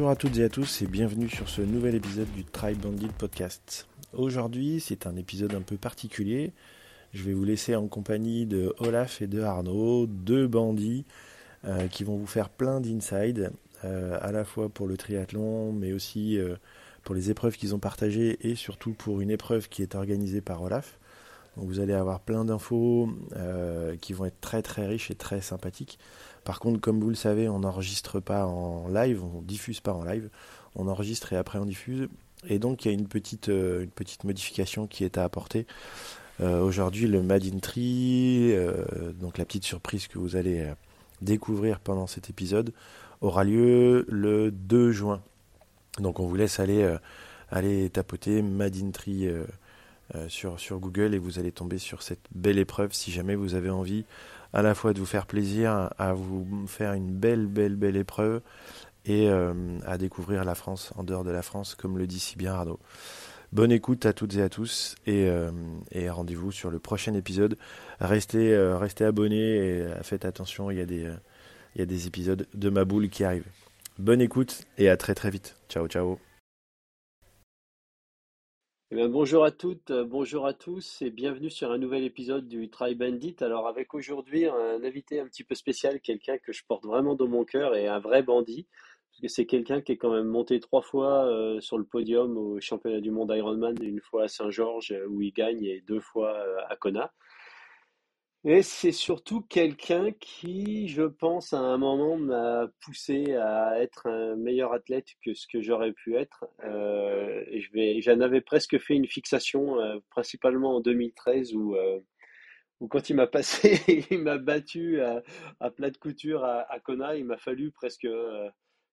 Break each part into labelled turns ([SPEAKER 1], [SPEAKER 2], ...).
[SPEAKER 1] Bonjour à toutes et à tous et bienvenue sur ce nouvel épisode du Tribe Bandit Podcast. Aujourd'hui, c'est un épisode un peu particulier. Je vais vous laisser en compagnie de Olaf et de Arnaud, deux bandits euh, qui vont vous faire plein d'inside, euh, à la fois pour le triathlon, mais aussi euh, pour les épreuves qu'ils ont partagées et surtout pour une épreuve qui est organisée par Olaf. Donc vous allez avoir plein d'infos qui vont être très très riches et très sympathiques. Par contre, comme vous le savez, on n'enregistre pas en live, on diffuse pas en live, on enregistre et après on diffuse. Et donc il y a une petite, petite modification qui est à apporter. Aujourd'hui, le Mad Tree, donc la petite surprise que vous allez découvrir pendant cet épisode, aura lieu le 2 juin. Donc on vous laisse aller, euh, tapoter Mad euh, euh, sur Google et vous allez tomber sur cette belle épreuve si jamais vous avez envie à la fois de vous faire plaisir, à vous faire une belle, belle, belle épreuve et à découvrir la France en dehors de la France, comme le dit si bien Arnaud. Bonne écoute à toutes et à tous et, et rendez-vous sur le prochain épisode. Restez, restez abonnés et faites attention, il y a des, il y a des épisodes de ma boule qui arrivent. Bonne écoute et à très très vite. Ciao ciao.
[SPEAKER 2] Eh bonjour à toutes, euh, bonjour à tous et bienvenue sur un nouvel épisode du Try Bandit. Alors avec aujourd'hui un invité un petit peu spécial, quelqu'un que je porte vraiment dans mon cœur et un vrai bandit, parce que c'est quelqu'un qui est quand même monté trois fois euh, sur le podium au championnat du monde Ironman, une fois à Saint-Georges euh, où il gagne et deux fois à Kona. Et c'est surtout quelqu'un qui, je pense, à un moment m'a poussé à être un meilleur athlète que ce que j'aurais pu être. Euh, j'en avais presque fait une fixation, euh, principalement en 2013, où, euh, où quand il m'a passé, il m'a battu à, à plat de couture à, à Kona. Il m'a fallu presque,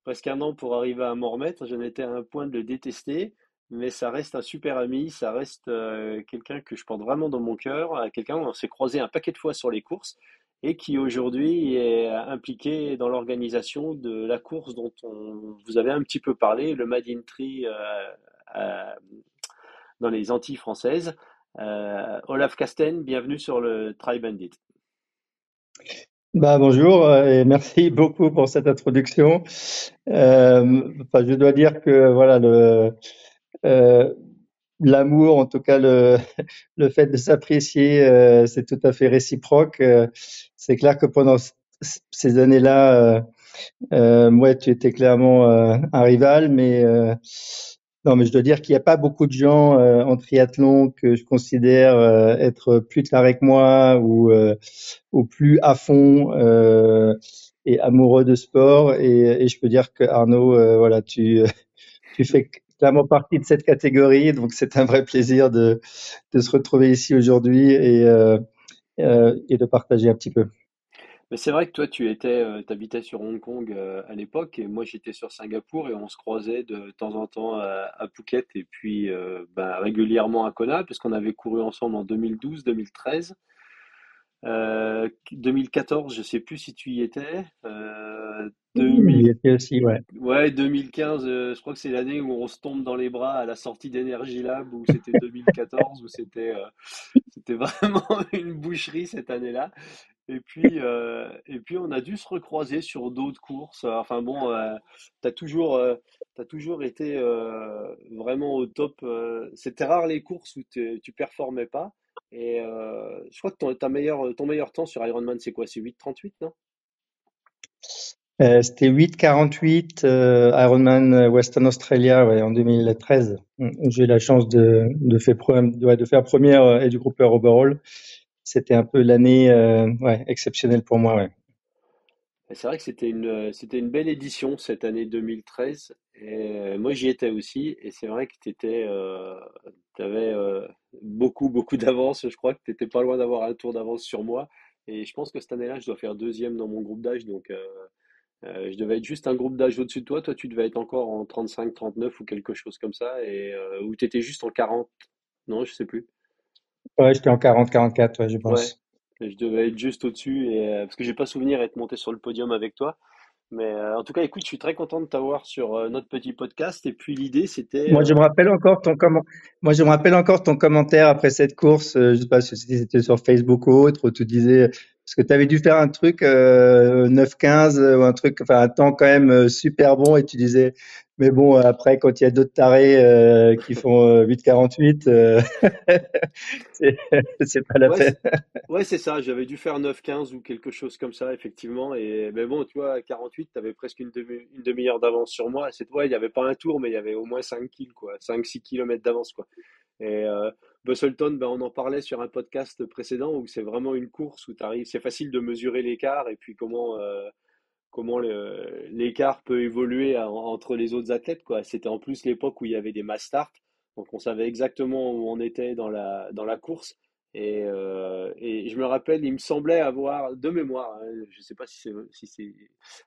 [SPEAKER 2] presque un an pour arriver à m'en remettre. J'en étais à un point de le détester mais ça reste un super ami, ça reste euh, quelqu'un que je porte vraiment dans mon cœur, euh, quelqu'un on s'est croisé un paquet de fois sur les courses et qui aujourd'hui est impliqué dans l'organisation de la course dont on vous avez un petit peu parlé, le Mad in Tree euh, dans les Antilles françaises. Olaf Casten, bienvenue sur le Try Bandit.
[SPEAKER 3] Bah, bonjour et merci beaucoup pour cette introduction. Euh, je dois dire que voilà le euh, l'amour, en tout cas le, le fait de s'apprécier, euh, c'est tout à fait réciproque. Euh, c'est clair que pendant ces années-là, moi, tu étais clairement un rival, mais non, mais je dois dire qu'il n'y a pas beaucoup de gens en triathlon que je considère être plus tarés que moi ou, ou plus à fond et amoureux de sport. Et, et je peux dire que Arnaud, voilà, tu, tu fais clairement partie de cette catégorie. Donc, c'est un vrai plaisir de, se retrouver ici aujourd'hui et, euh, euh, et de partager un petit peu.
[SPEAKER 2] Mais c'est vrai que toi, tu euh, habitais sur Hong Kong à l'époque et moi, j'étais sur Singapour et on se croisait de temps en temps à, Phuket et puis ben, régulièrement à Kona puisqu'on avait couru ensemble en 2012, 2013. 2014, je sais plus si tu y étais.
[SPEAKER 3] Euh, 2000... y aussi, ouais.
[SPEAKER 2] Ouais, 2015, euh, je crois que c'est l'année où on se tombe dans les bras à la sortie d'Energy Lab, ou c'était 2014, où c'était euh, c'était vraiment une boucherie cette année-là. Et puis, euh, et puis on a dû se recroiser sur d'autres courses. Enfin bon, tu as toujours, as toujours été vraiment au top. C'était rare les courses où tu performais pas. Et euh, je crois que ton, ta meilleure, ton meilleur temps sur Ironman, c'est quoi? C'est 8,38, non?
[SPEAKER 3] Euh, C'était 8,48 euh, Ironman Western Australia ouais, en 2013. J'ai eu la chance de, de, faire, première euh, et du groupe overall. C'était un peu l'année euh, exceptionnelle pour moi. Ouais.
[SPEAKER 2] C'est vrai que c'était une, c'était une belle édition cette année 2013. Et moi, j'y étais aussi. Et c'est vrai que tu euh, avais euh, beaucoup, beaucoup d'avance. Je crois que tu n'étais pas loin d'avoir un tour d'avance sur moi. Et je pense que cette année-là, je dois faire deuxième dans mon groupe d'âge. Donc, euh, euh, je devais être juste un groupe d'âge au-dessus de toi. Toi, tu devais être encore en 35, 39 ou quelque chose comme ça. Et, euh, ou tu étais juste en 40. Non, je sais plus.
[SPEAKER 3] Ouais, j'étais en 40, 44, ouais, je pense.
[SPEAKER 2] Je devais être juste au-dessus, et, euh, parce que j'ai pas souvenir d'être monté sur le podium avec toi. Mais euh, en tout cas, écoute, je suis très content de t'avoir sur euh, notre petit podcast. Et puis l'idée, c'était.
[SPEAKER 3] Moi, je me rappelle encore ton comment. Moi, je me rappelle encore ton commentaire après cette course. je sais pas si c'était sur Facebook ou autre, où tu disais Parce que tu avais dû faire un truc euh, 9-15 ou un truc, enfin un temps quand même euh, super bon et tu disais, mais bon, après, quand il y a d'autres tarés euh, qui font 8-48, euh, c'est pas la peine.
[SPEAKER 2] Ouais, c'est ça. J'avais dû faire 9-15 ou quelque chose comme ça, effectivement. Et mais bon, tu vois, à 48, tu avais presque une demi, une demi-heure d'avance sur moi. C'est toi, il n'y avait pas un tour, mais il y avait au moins 5 kills, quoi. 5-6 kilomètres d'avance, quoi. Et euh, Busselton, ben, on en parlait sur un podcast précédent où c'est vraiment une course où tu arrives. C'est facile de mesurer l'écart et puis comment, euh, comment l'écart peut évoluer entre les autres athlètes. C'était en plus l'époque où il y avait des mass start. Donc on savait exactement où on était dans la, dans la course. Et, euh, et, je me rappelle, il me semblait avoir, de mémoire, hein, je ne sais pas si, si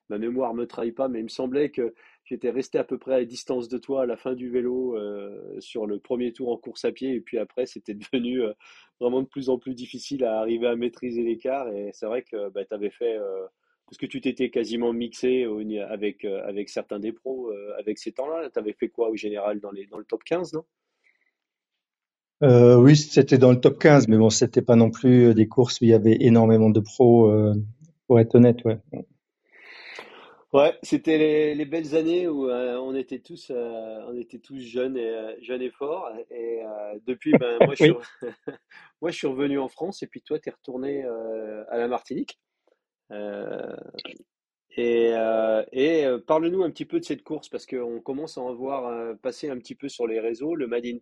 [SPEAKER 2] ma mémoire me trahit pas, mais il me semblait que j'étais resté à peu près à distance de toi à la fin du vélo euh, sur le premier tour en course à pied. Et puis après, c'était devenu euh, vraiment de plus en plus difficile à arriver à maîtriser l'écart. Et c'est vrai que bah, tu avais fait, parce que tu t'étais quasiment mixé avec, euh, avec certains des pros avec ces temps-là. Tu avais fait quoi au général dans, les, dans le top 15, non?
[SPEAKER 3] Euh, oui, c'était dans le top 15, mais bon, c'était pas non plus euh, des courses où il y avait énormément de pros, euh, pour être honnête, ouais.
[SPEAKER 2] Ouais, c'était les, les belles années où euh, on était tous, euh, on était tous jeunes et euh, jeunes et forts. Et depuis, ben moi je suis, moi je suis revenu en France et puis toi t'es retourné à la Martinique. Et et parle-nous un petit peu de cette course parce qu'on commence à en voir passer un petit peu sur les réseaux, le Made in.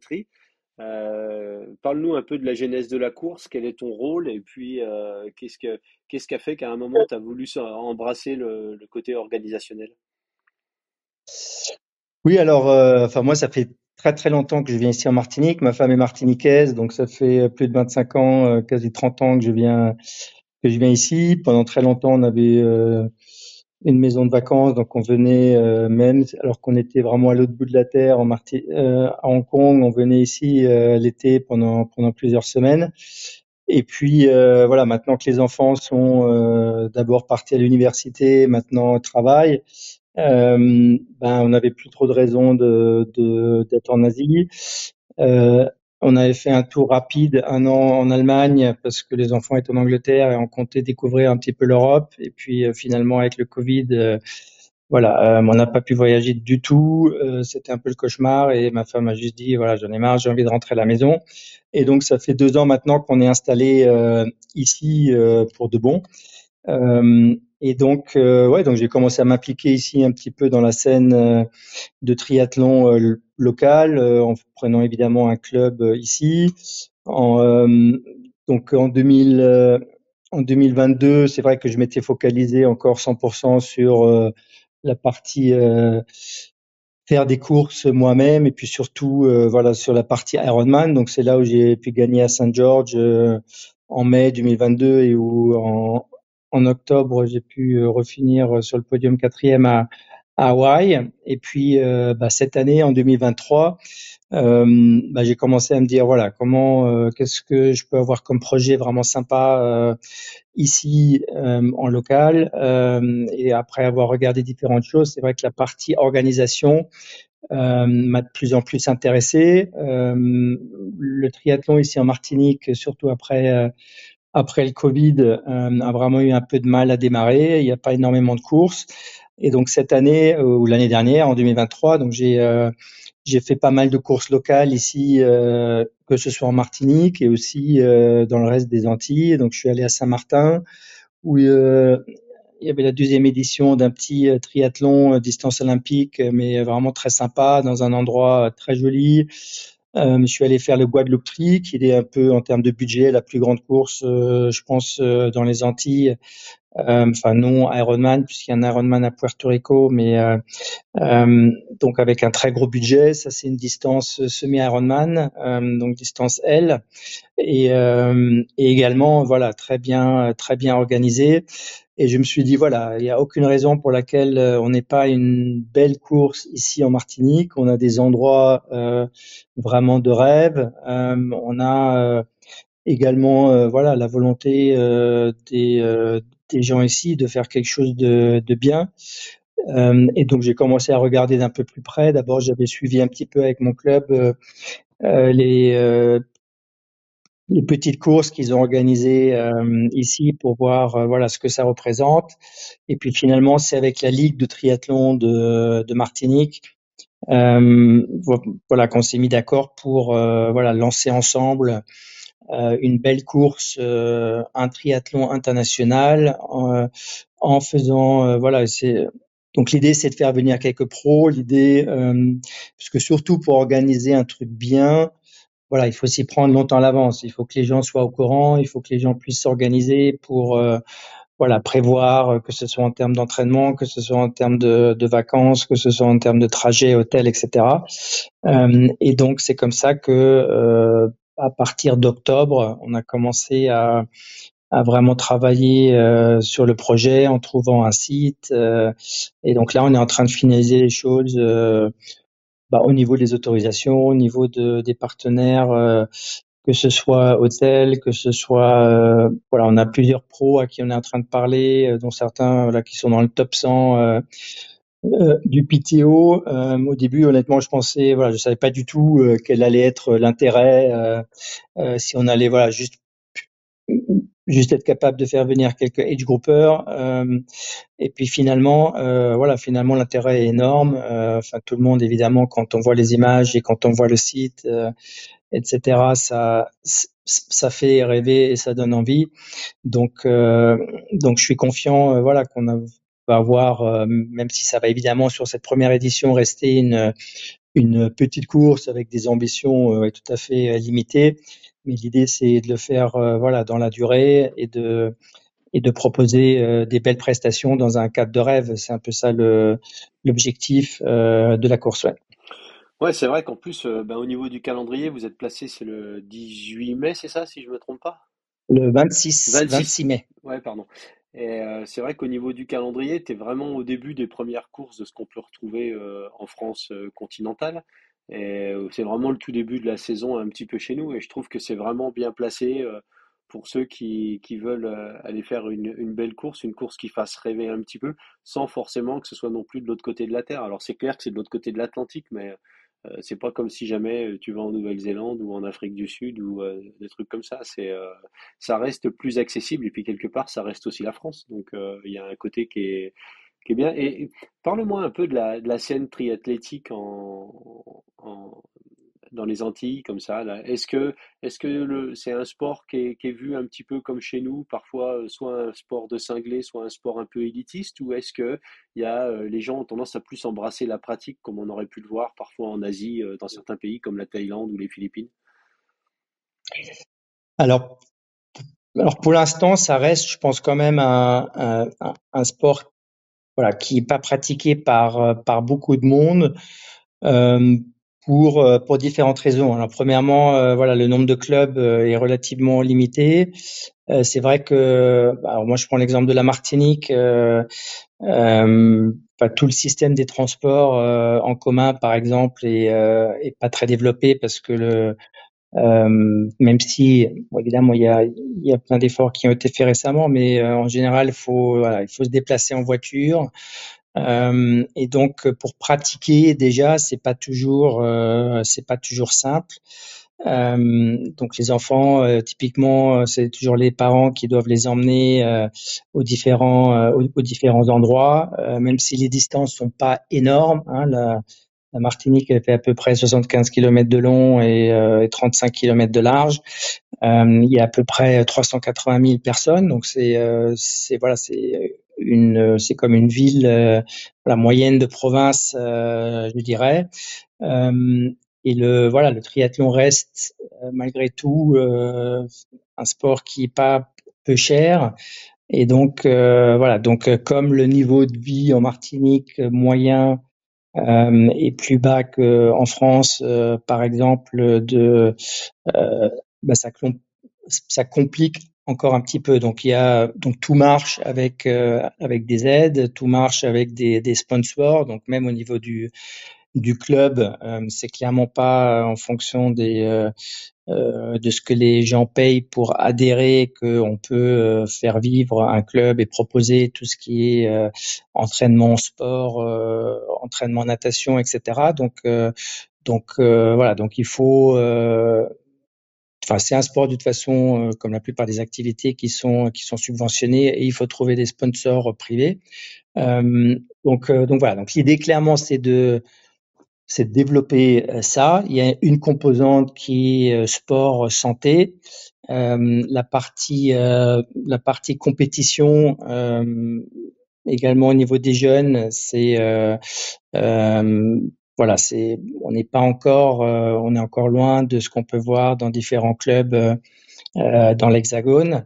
[SPEAKER 2] Euh, parle-nous un peu de la genèse de la course, quel est ton rôle et puis euh, qu'est-ce que qu'est-ce qui a fait qu'à un moment tu as voulu embrasser le, côté organisationnel?
[SPEAKER 3] Oui, alors, euh, moi, ça fait très très longtemps que je viens ici en Martinique. Ma femme est martiniquaise, donc ça fait euh, plus de 25 ans, euh, quasi 30 ans que je viens que je viens ici. Pendant très longtemps, on avait euh, une maison de vacances, donc on venait euh, même alors qu'on était vraiment à l'autre bout de la terre en Marti euh, à Hong Kong, on venait ici euh, l'été pendant pendant plusieurs semaines. Et puis euh, voilà, maintenant que les enfants sont euh, d'abord partis à l'université, maintenant travaillent, euh, ben on n'avait plus trop de raisons de- d'être en Asie. On avait fait un tour rapide un an en Allemagne parce que les enfants étaient en Angleterre et on comptait découvrir un petit peu l'Europe. Et puis euh, finalement avec le Covid, euh, voilà, euh, on n'a pas pu voyager du tout. Euh, c'était un peu le cauchemar et ma femme a juste dit voilà, j'en ai marre, j'ai envie de rentrer à la maison. Et donc ça fait deux ans maintenant qu'on est installé euh, ici euh, pour de bon. Et donc, euh, ouais, donc j'ai commencé à m'impliquer ici un petit peu dans la scène euh, de triathlon euh, local, euh, en prenant évidemment un club euh, ici. En, euh, donc en 2000, euh, en 2022, c'est vrai que je m'étais focalisé encore 100% sur la partie faire des courses moi-même et puis surtout voilà sur la partie Ironman. Donc c'est là où j'ai pu gagner à Saint George en mai 2022 et où en, en octobre j'ai pu euh, refinir sur le podium quatrième à, à Hawaï. Et puis euh, bah, cette année en 2023, euh, bah, j'ai commencé à me dire voilà comment euh, qu'est-ce que je peux avoir comme projet vraiment sympa euh, ici euh, en local. Euh, et après avoir regardé différentes choses, c'est vrai que la partie organisation euh, m'a de plus en plus intéressé. Euh, le triathlon ici en Martinique, surtout après euh, après le Covid, euh, a vraiment eu un peu de mal à démarrer. Il n'y a pas énormément de courses. Et donc cette année euh, ou l'année dernière, en 2023, donc j'ai euh, j'ai fait pas mal de courses locales ici, que ce soit en Martinique et aussi dans le reste des Antilles. Donc je suis allé à Saint-Martin où il y avait la deuxième édition d'un petit triathlon distance olympique, mais vraiment très sympa, dans un endroit très joli. Euh, je suis allé faire le Guadeloupe Tri, qui est un peu en termes de budget la plus grande course, euh, je pense, euh, dans les Antilles. Enfin non Ironman, puisqu'il y a un Ironman à Puerto Rico, mais donc avec un très gros budget. Ça c'est une distance semi-Ironman, donc distance L, et, et également voilà très bien très bien organisé. Et je me suis dit, voilà, il n'y a aucune raison pour laquelle euh, on n'ait pas une belle course ici en Martinique. On a des endroits euh, vraiment de rêve. Euh, on a également, voilà, la volonté des, des gens ici de faire quelque chose de, de bien. Et donc j'ai commencé à regarder d'un peu plus près. D'abord, j'avais suivi un petit peu avec mon club les les petites courses qu'ils ont organisées ici pour voir voilà ce que ça représente. Et puis finalement, c'est avec la Ligue de triathlon de, de Martinique voilà qu'on s'est mis d'accord pour voilà lancer ensemble une belle course, un triathlon international en faisant voilà c'est donc l'idée, c'est de faire venir quelques pros. L'idée, euh, parce que surtout pour organiser un truc bien, voilà, il faut s'y prendre longtemps à l'avance. Il faut que les gens soient au courant. Il faut que les gens puissent s'organiser pour, euh, voilà, prévoir euh, que ce soit en termes d'entraînement, que ce soit en termes de, vacances, que ce soit en termes de trajet, hôtel, etc. Euh, et donc c'est comme ça que euh, à partir d'octobre, on a commencé à à vraiment travailler euh, sur le projet en trouvant un site. Euh, et donc là, on est en train de finaliser les choses euh, bah, au niveau des autorisations, au niveau de, des partenaires, euh, que ce soit hôtel, que ce soit voilà, on a plusieurs pros à qui on est en train de parler, dont certains là qui sont dans le top 100. du PTO. au début, honnêtement, je pensais, voilà, je savais pas du tout quel allait être l'intérêt si on allait, voilà, juste juste être capable de faire venir quelques age groupers euh, et puis finalement euh, voilà finalement l'intérêt est énorme euh, enfin tout le monde évidemment quand on voit les images et quand on voit le site euh, etc ça ça fait rêver et ça donne envie. Donc euh, donc je suis confiant euh, voilà qu'on va avoir même si ça va évidemment sur cette première édition rester une une petite course avec des ambitions tout à fait limitées mais l'idée c'est de le faire euh, voilà dans la durée et de et de proposer euh, des belles prestations dans un cadre de rêve. C'est un peu ça le l'objectif euh, de la course. Ouais.
[SPEAKER 2] Ouais, c'est vrai qu'en plus, ben, au niveau du calendrier, vous êtes placé, c'est le 18 mai, c'est ça, si je me trompe pas?
[SPEAKER 3] Le 26, 26. mai.
[SPEAKER 2] Ouais, pardon. Et c'est vrai qu'au niveau du calendrier, tu es vraiment au début des premières courses de ce qu'on peut retrouver en France continentale. Euh, c'est vraiment le tout début de la saison un petit peu chez nous et je trouve que c'est vraiment bien placé euh, pour ceux qui, qui veulent euh, aller faire une, une, belle course, une course qui fasse rêver un petit peu, sans forcément que ce soit non plus de l'autre côté de la Terre. Alors c'est clair que c'est de l'autre côté de l'Atlantique, mais c'est pas comme si jamais tu vas en Nouvelle-Zélande ou en Afrique du Sud ou des trucs comme ça. C'est ça reste plus accessible et puis quelque part ça reste aussi la France. Donc il y a un côté qui est bien. Et parle-moi un peu de la, scène triathlétique en, dans les Antilles, comme ça. Est-ce que c'est un sport qui est, qui vu un petit peu comme chez nous, parfois euh, soit un sport de cinglé, soit un sport un peu élitiste, ou est-ce que y a, euh, les gens ont tendance à plus embrasser la pratique, comme on aurait pu le voir parfois en Asie, euh, dans certains pays comme la Thaïlande ou les Philippines?
[SPEAKER 3] Alors, alors pour l'instant, ça reste, je pense, quand même un sport voilà, qui n'est pas pratiqué par, euh, par beaucoup de monde. Euh, pour euh, pour différentes raisons. Alors premièrement, euh, voilà, le nombre de clubs est relativement limité. Euh, c'est vrai que, bah, alors moi je prends l'exemple de la Martinique. Euh, bah, tout le système des transports en commun, par exemple, est, est pas très développé parce que le euh, même si évidemment il y a, y a plein d'efforts qui ont été faits récemment, mais euh, en général faut voilà, il faut se déplacer en voiture. Euh, et donc pour pratiquer déjà c'est pas toujours euh, c'est pas toujours simple. donc les enfants typiquement c'est toujours les parents qui doivent les emmener aux différents aux, aux, différents endroits, même si les distances sont pas énormes. Hein, la, la Martinique fait à peu près 75 km de long et, euh, 35 km de large. Euh, il y a à peu près 380 000 personnes, donc c'est euh, voilà c'est une c'est comme une ville euh, la moyenne de province, euh, je dirais. et le voilà le triathlon reste malgré tout un sport qui est pas peu cher. Et donc voilà donc comme le niveau de vie en Martinique moyen euh, est plus bas qu'en France, euh, par exemple, de, euh, bah, ça, ça complique encore un petit peu. Donc il y a donc tout marche avec euh, avec des aides, tout marche avec des, des sponsors. Donc même au niveau du du club, euh, c'est clairement pas en fonction des euh, euh, de ce que les gens payent pour adhérer qu'on peut euh, faire vivre un club et proposer tout ce qui est euh, entraînement sport, entraînement natation, etc. Donc donc voilà, donc il faut enfin, c'est un sport de toute façon, comme la plupart des activités qui sont qui sont subventionnées, et il faut trouver des sponsors privés. donc donc voilà. Donc l'idée clairement, c'est de c'est de développer ça. Il y a une composante qui est sport santé. Euh, la partie la partie compétition également au niveau des jeunes, c'est euh, euh, voilà, c'est on n'est pas encore, euh, on est encore loin de ce qu'on peut voir dans différents clubs dans l'Hexagone.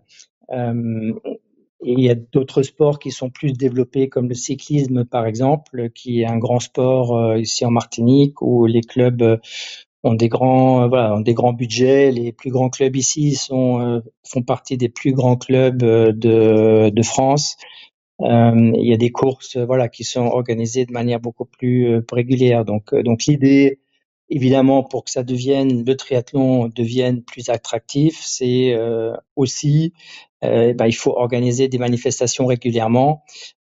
[SPEAKER 3] Il y a d'autres sports qui sont plus développés, comme le cyclisme, par exemple, qui est un grand sport ici en Martinique, où les clubs ont des grands, voilà, ont des grands budgets. Les plus grands clubs ici sont font partie des plus grands clubs de, de France. Euh, il y a des courses, voilà, qui sont organisées de manière beaucoup plus euh, régulière. Donc, euh, donc l'idée, évidemment, pour que ça devienne le triathlon devienne plus attractif, c'est aussi, ben, il faut organiser des manifestations régulièrement.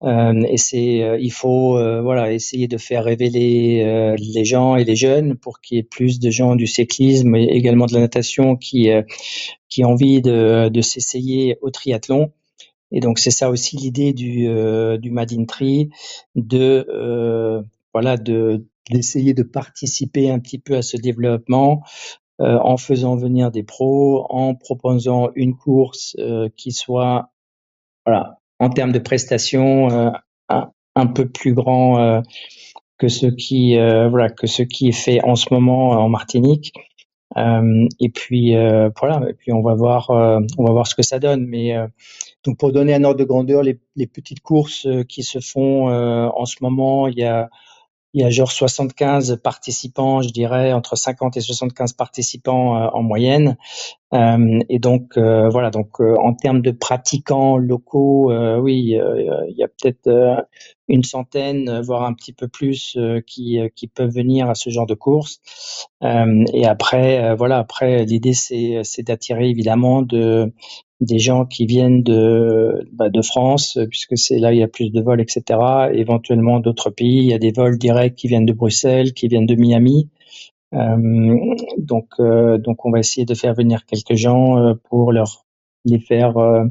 [SPEAKER 3] et c'est, il faut, voilà, essayer de faire révéler les gens et les jeunes pour qu'il y ait plus de gens du cyclisme et également de la natation qui qui ont envie de, de s'essayer au triathlon. Et donc c'est ça aussi l'idée du euh, du Made in Tree, de euh, voilà de d'essayer de participer un petit peu à ce développement euh, en faisant venir des pros, en proposant une course euh, qui soit voilà en termes de prestations euh, un, peu plus grand que ce qui voilà que ce qui est fait en ce moment en Martinique. et puis voilà et puis on va voir on va voir ce que ça donne mais donc pour donner un ordre de grandeur, les, les petites courses euh, qui se font euh, en ce moment, il y a il y a genre 75 participants, je dirais entre 50 et 75 participants euh, en moyenne. Euh, et donc voilà, donc en termes de pratiquants locaux, oui, il y a peut-être une centaine, voire un petit peu plus, qui qui peuvent venir à ce genre de course. et après, voilà, après l'idée c'est d'attirer évidemment de des gens qui viennent de, bah, de France, puisque c'est là il y a plus de vols, etc. Éventuellement d'autres pays. Il y a des vols directs qui viennent de Bruxelles, qui viennent de Miami. Euh, donc, euh, donc on va essayer de faire venir quelques gens euh, pour leur les faire euh,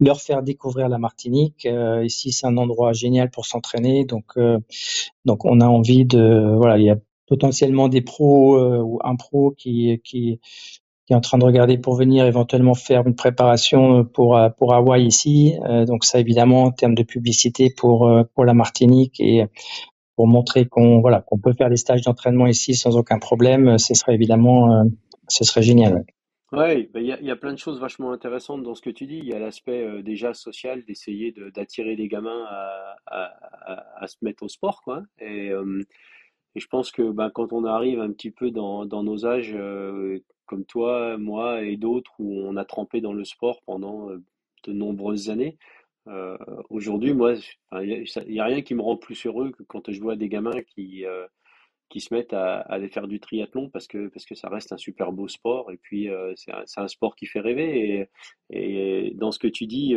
[SPEAKER 3] leur faire découvrir la Martinique. ici, c'est un endroit génial pour s'entraîner. Donc, donc on a envie de voilà, il y a potentiellement des pros ou un pro qui qui qui est en train de regarder pour venir éventuellement faire une préparation pour euh, pour Hawaï ici. Euh, donc ça évidemment en termes de publicité pour euh, pour la Martinique et pour montrer qu'on voilà qu'on peut faire des stages d'entraînement ici sans aucun problème, ce serait évidemment ce serait génial.
[SPEAKER 2] Ouais, bah, il y, a, plein de choses vachement intéressantes dans ce que tu dis. Il y a l'aspect déjà social d'essayer d'attirer des gamins à, à, se mettre au sport, quoi. Et, je pense que ben, quand on arrive un petit peu dans nos âges, comme toi, moi et d'autres, où on a trempé dans le sport pendant de nombreuses années. Aujourd'hui, moi, il n'y a, rien qui me rend plus heureux que quand je vois des gamins qui, qui se mettent à, aller faire du triathlon parce que, parce que ça reste un super beau sport et puis c'est un, sport qui fait rêver. Et, dans ce que tu dis,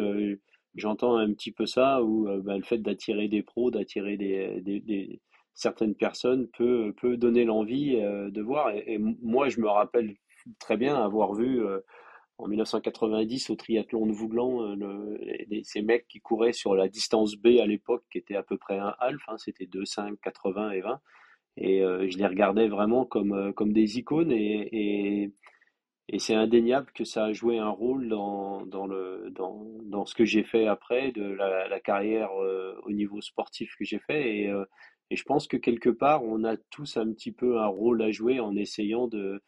[SPEAKER 2] j'entends un petit peu ça, où ben, le fait d'attirer des pros, d'attirer des, des, certaines personnes peut, peut donner l'envie de voir. Et, moi, je me rappelle très bien avoir vu euh, en 1990 au triathlon de Vouglan euh, ces mecs qui couraient sur la distance B à l'époque qui était à peu près un half, hein, c'était 2, 5, 80 et 20. Et euh, je les regardais vraiment comme, comme des icônes et, et, c'est indéniable que ça a joué un rôle dans, dans, le, dans, dans ce que j'ai fait après, de la, la carrière au niveau sportif que j'ai fait. Et, et je pense que quelque part, on a tous un petit peu un rôle à jouer en essayant de,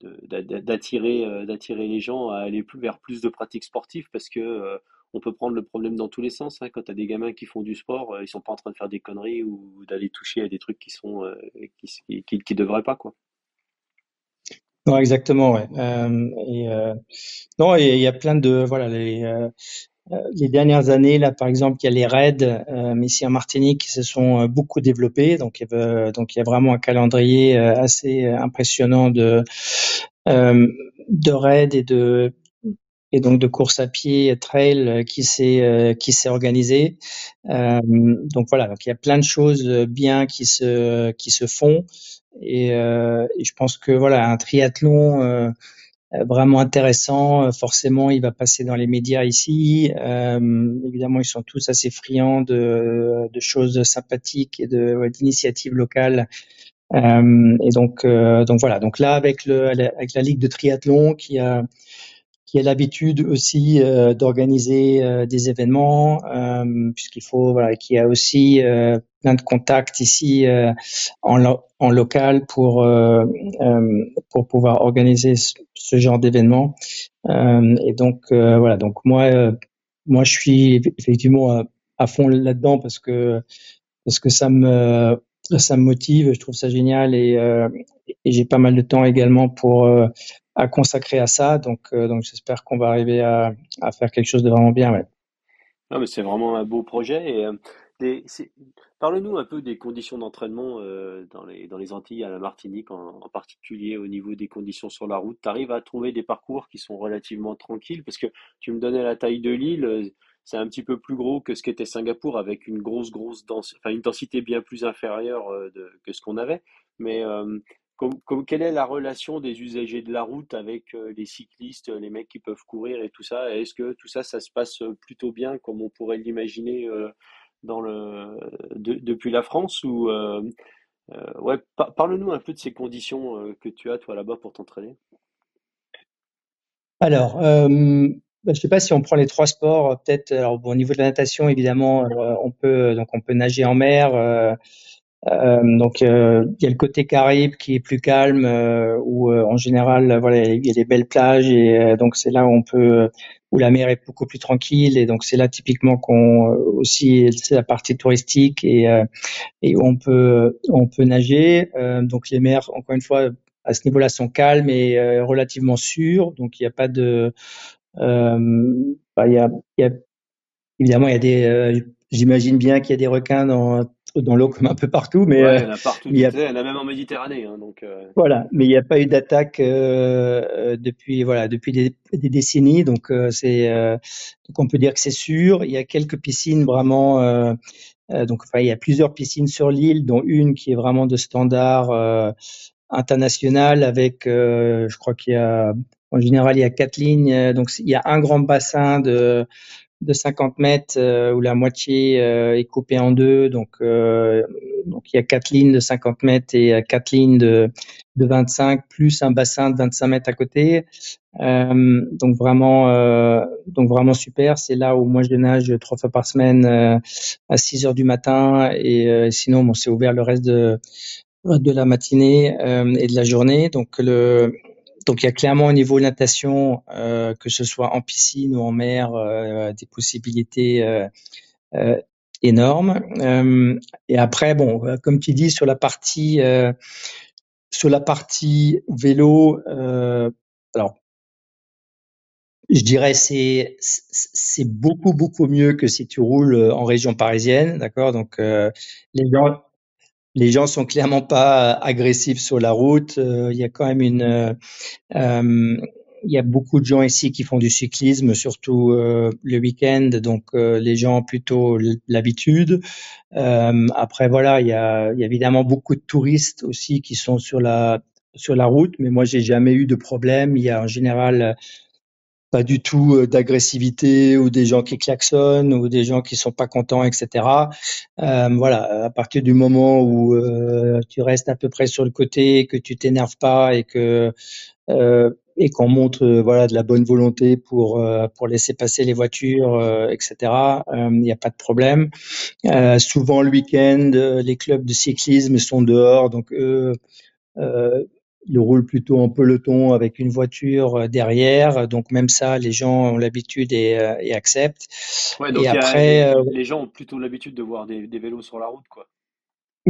[SPEAKER 2] d'attirer euh, d'attirer les gens à aller plus vers plus de pratiques sportives parce que euh, on peut prendre le problème dans tous les sens. Hein. Quand tu as des gamins qui font du sport, euh, ils sont pas en train de faire des conneries ou d'aller toucher à des trucs qui sont qui, qui, qui, devraient pas quoi.
[SPEAKER 3] Non, exactement, ouais. non, il y a plein de voilà euh, les dernières années, là, par exemple, il y a les raids, euh, mais ici en Martinique, qui se sont euh, beaucoup développés. Donc, donc, il y a vraiment un calendrier assez impressionnant de, de raids et de, et donc de course à pied trail qui s'est qui s'est organisé. donc voilà, donc il y a plein de choses bien qui se qui se font et, et je pense que voilà un triathlon vraiment intéressant. Forcément, il va passer dans les médias ici. évidemment, ils sont tous assez friands de, de choses sympathiques et d'initiatives locales. et donc, donc voilà. Donc là, avec le avec la ligue de triathlon qui a qui a l'habitude aussi euh, d'organiser euh, des événements, euh, puisqu'il faut, voilà, qui a aussi plein de contacts ici en, en local pour pour pouvoir organiser ce, genre d'événements. et donc voilà, donc moi moi je suis effectivement à, fond là-dedans parce que parce que ça me ça me motive, je trouve ça génial et, et j'ai pas mal de temps également pour à consacrer à ça. Donc, euh, donc j'espère qu'on va arriver à, à, faire quelque chose de vraiment bien.
[SPEAKER 2] Non, mais c'est vraiment un beau projet. Et, euh, Parle-nous un peu des conditions d'entraînement euh, dans, les, dans les Antilles, à la Martinique en, particulier, au niveau des conditions sur la route. Tu arrives à trouver des parcours qui sont relativement tranquilles? Parce que tu me donnais la taille de l'île, c'est un petit peu plus gros que ce qu'était Singapour, avec une grosse, grosse densité, enfin une densité bien plus inférieure que ce qu'on avait. Mais quelle est la relation des usagers de la route avec euh, les cyclistes, les mecs qui peuvent courir et tout ça? Est-ce que tout ça, ça se passe plutôt bien comme on pourrait l'imaginer euh, depuis la France ou euh, ouais, parle-nous un peu de ces conditions que tu as toi là-bas pour t'entraîner.
[SPEAKER 3] Alors, bah, je ne sais pas si on prend les trois sports, peut-être. Au niveau de la natation, évidemment, on peut donc on peut nager en mer. Euh, donc euh, il y a le côté Caraïbe qui est plus calme euh, où en général voilà il y a des belles plages et donc c'est là où on peut où la mer est beaucoup plus tranquille et donc c'est là typiquement qu'on aussi c'est la partie touristique et et on peut on peut nager. Donc les mers encore une fois à ce niveau-là sont calmes et relativement sûres. Donc il n'y a pas de bah, il y a, y a évidemment il y a des j'imagine bien qu'il y a des requins dans dans l'eau comme un peu partout, mais
[SPEAKER 2] ouais, il y en a partout. Il y, a... il y en a même en Méditerranée, hein, donc. Euh...
[SPEAKER 3] Voilà, mais il n'y a pas eu d'attaque euh, euh, depuis voilà depuis des, des décennies, donc euh, c'est euh, donc on peut dire que c'est sûr. Il y a quelques piscines vraiment. donc enfin, il y a plusieurs piscines sur l'île, dont une qui est vraiment de standard international avec, je crois qu'il y a en général il y a quatre lignes, donc il y a un grand bassin de de 50 mètres euh, où la moitié euh, est coupée en deux. Donc, euh, donc il y a quatre lignes de 50 mètres et quatre lignes de, de 25 plus un bassin de 25 mètres à côté. donc vraiment, donc vraiment super. C'est là où moi je nage trois fois par semaine à 6 heures du matin et sinon bon c'est ouvert le reste de de la matinée et de la journée. Donc le donc il y a clairement au niveau natation, euh, que ce soit en piscine ou en mer, euh, des possibilités euh, énormes. et après, bon, comme tu dis sur la partie sur la partie vélo, alors je dirais c'est c'est beaucoup beaucoup mieux que si tu roules en région parisienne, d'accord? Donc les gens les gens sont clairement pas agressifs sur la route. Il y a quand même une euh, il y a beaucoup de gens ici qui font du cyclisme, surtout euh, le week-end, donc euh, les gens ont plutôt l'habitude. après, voilà, il y, a, y a évidemment beaucoup de touristes aussi qui sont sur la sur la route, mais moi j'ai jamais eu de problème. Il y a en général pas du tout d'agressivité ou des gens qui klaxonnent ou des gens qui sont pas contents, etc. Euh, voilà, à partir du moment où euh, tu restes à peu près sur le côté, que tu t'énerves pas et que euh, et qu'on montre euh, voilà de la bonne volonté pour euh, pour laisser passer les voitures, etc. Il n'y a pas de problème. souvent le week-end, les clubs de cyclisme sont dehors, donc ils roulent plutôt en peloton avec une voiture derrière. Donc même ça, les gens ont l'habitude et, et, acceptent.
[SPEAKER 2] Ouais, donc et après, les gens ont plutôt l'habitude de voir des, des, vélos sur la route, quoi.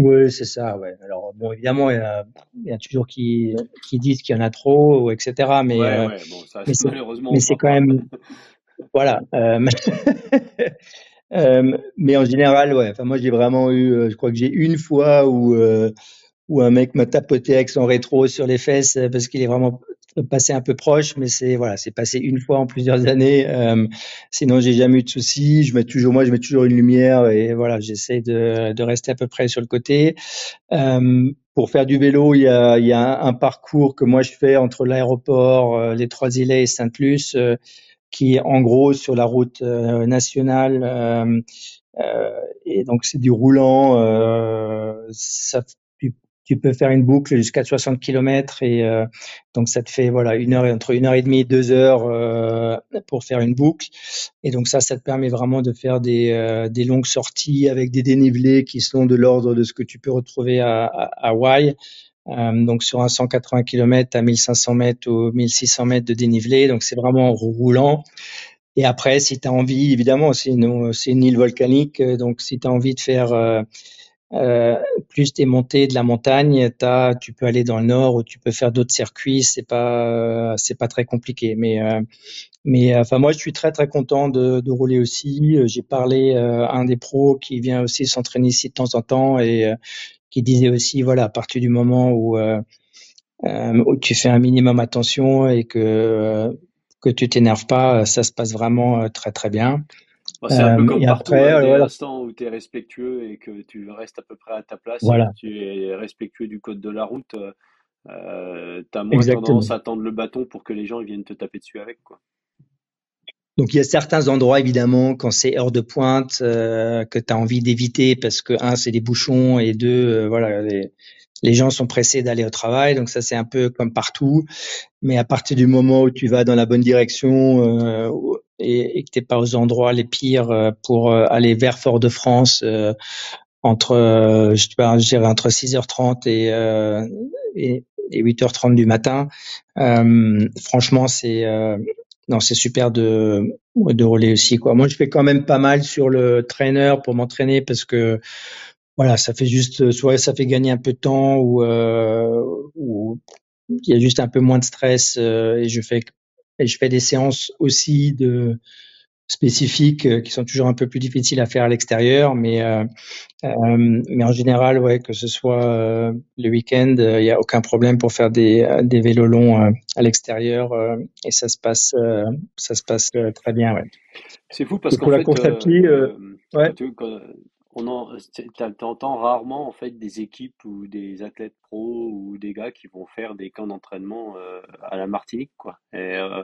[SPEAKER 3] Oui, c'est ça, ouais. Alors, bon, évidemment, il y a, il y a toujours qui, qui disent qu'il y en a trop, etc. Mais,
[SPEAKER 2] ouais, euh, ouais, bon, ça, mais c'est,
[SPEAKER 3] mais c'est quand même, voilà. Euh, euh, mais en général, ouais. Enfin, moi, j'ai vraiment eu, euh, je crois que j'ai une fois où, euh, où un mec m'a tapoté avec son rétro sur les fesses parce qu'il est vraiment passé un peu proche, mais c'est voilà, c'est passé une fois en plusieurs années. Euh, sinon, j'ai jamais eu de soucis. Je mets toujours, moi, je mets toujours une lumière et voilà, j'essaie de, de rester à peu près sur le côté. Euh, pour faire du vélo, il y a, il y a un, parcours que moi je fais entre l'aéroport, les Trois-Îlets et Sainte-Luce, qui est en gros sur la route nationale. et donc c'est du roulant. ça tu peux faire une boucle jusqu'à 60 km et euh, donc ça te fait voilà une heure entre une heure et demie deux heures euh, pour faire une boucle. Et donc ça ça te permet vraiment de faire des, euh, des longues sorties avec des dénivelés qui sont de l'ordre de ce que tu peux retrouver à, à Hawaï. Donc sur un 180 km à 1500 mètres ou 1600 mètres de dénivelé donc c'est vraiment roulant. Et après si tu as envie évidemment c'est une, une île volcanique donc si tu as envie de faire euh, plus des montées de la montagne, as, tu peux aller dans le nord ou tu peux faire d'autres circuits. C'est pas, c'est pas très compliqué. Mais, euh, mais enfin moi, je suis très très content de, de rouler aussi. J'ai parlé euh, à un des pros qui vient aussi s'entraîner ici de temps en temps et qui disait aussi, voilà, à partir du moment où, où tu fais un minimum attention et que que tu t'énerves pas, ça se passe vraiment très très bien.
[SPEAKER 2] C'est un peu euh, comme partout, après, hein, dès l'instant où tu es respectueux et que tu restes à peu près à ta place, voilà. tu es respectueux du code de la route, euh, tu as moins tendance à tendre le bâton pour que les gens viennent te taper dessus avec. Quoi.
[SPEAKER 3] Donc il y a certains endroits évidemment quand c'est heure de pointe euh, que tu as envie d'éviter parce que un c'est des bouchons et deux euh, voilà les, les gens sont pressés d'aller au travail, donc ça c'est un peu comme partout. Mais à partir du moment où tu vas dans la bonne direction euh, et, et, que t'es pas aux endroits les pires euh, pour euh, aller vers Fort-de-France entre, je, je dirais entre 6h30 et, et, et 8h30 du matin, franchement c'est non c'est super de de rouler aussi quoi. Moi je fais quand même pas mal sur le trainer pour m'entraîner parce que voilà, ça fait juste, soit ça fait gagner un peu de temps ou, euh, ou il y a juste un peu moins de stress euh, et je fais et je fais des séances aussi de spécifiques euh, qui sont toujours un peu plus difficiles à faire à l'extérieur, mais euh, euh mais en général, ouais, que ce soit euh, le week-end, il n'y a aucun problème pour faire des, des vélos longs à l'extérieur et ça se passe ça se passe très bien, ouais.
[SPEAKER 2] C'est fou parce que pour la course à pied, ouais on entends rarement en fait des équipes ou des athlètes pros ou des gars qui vont faire des camps d'entraînement euh, à la Martinique quoi. Et, euh,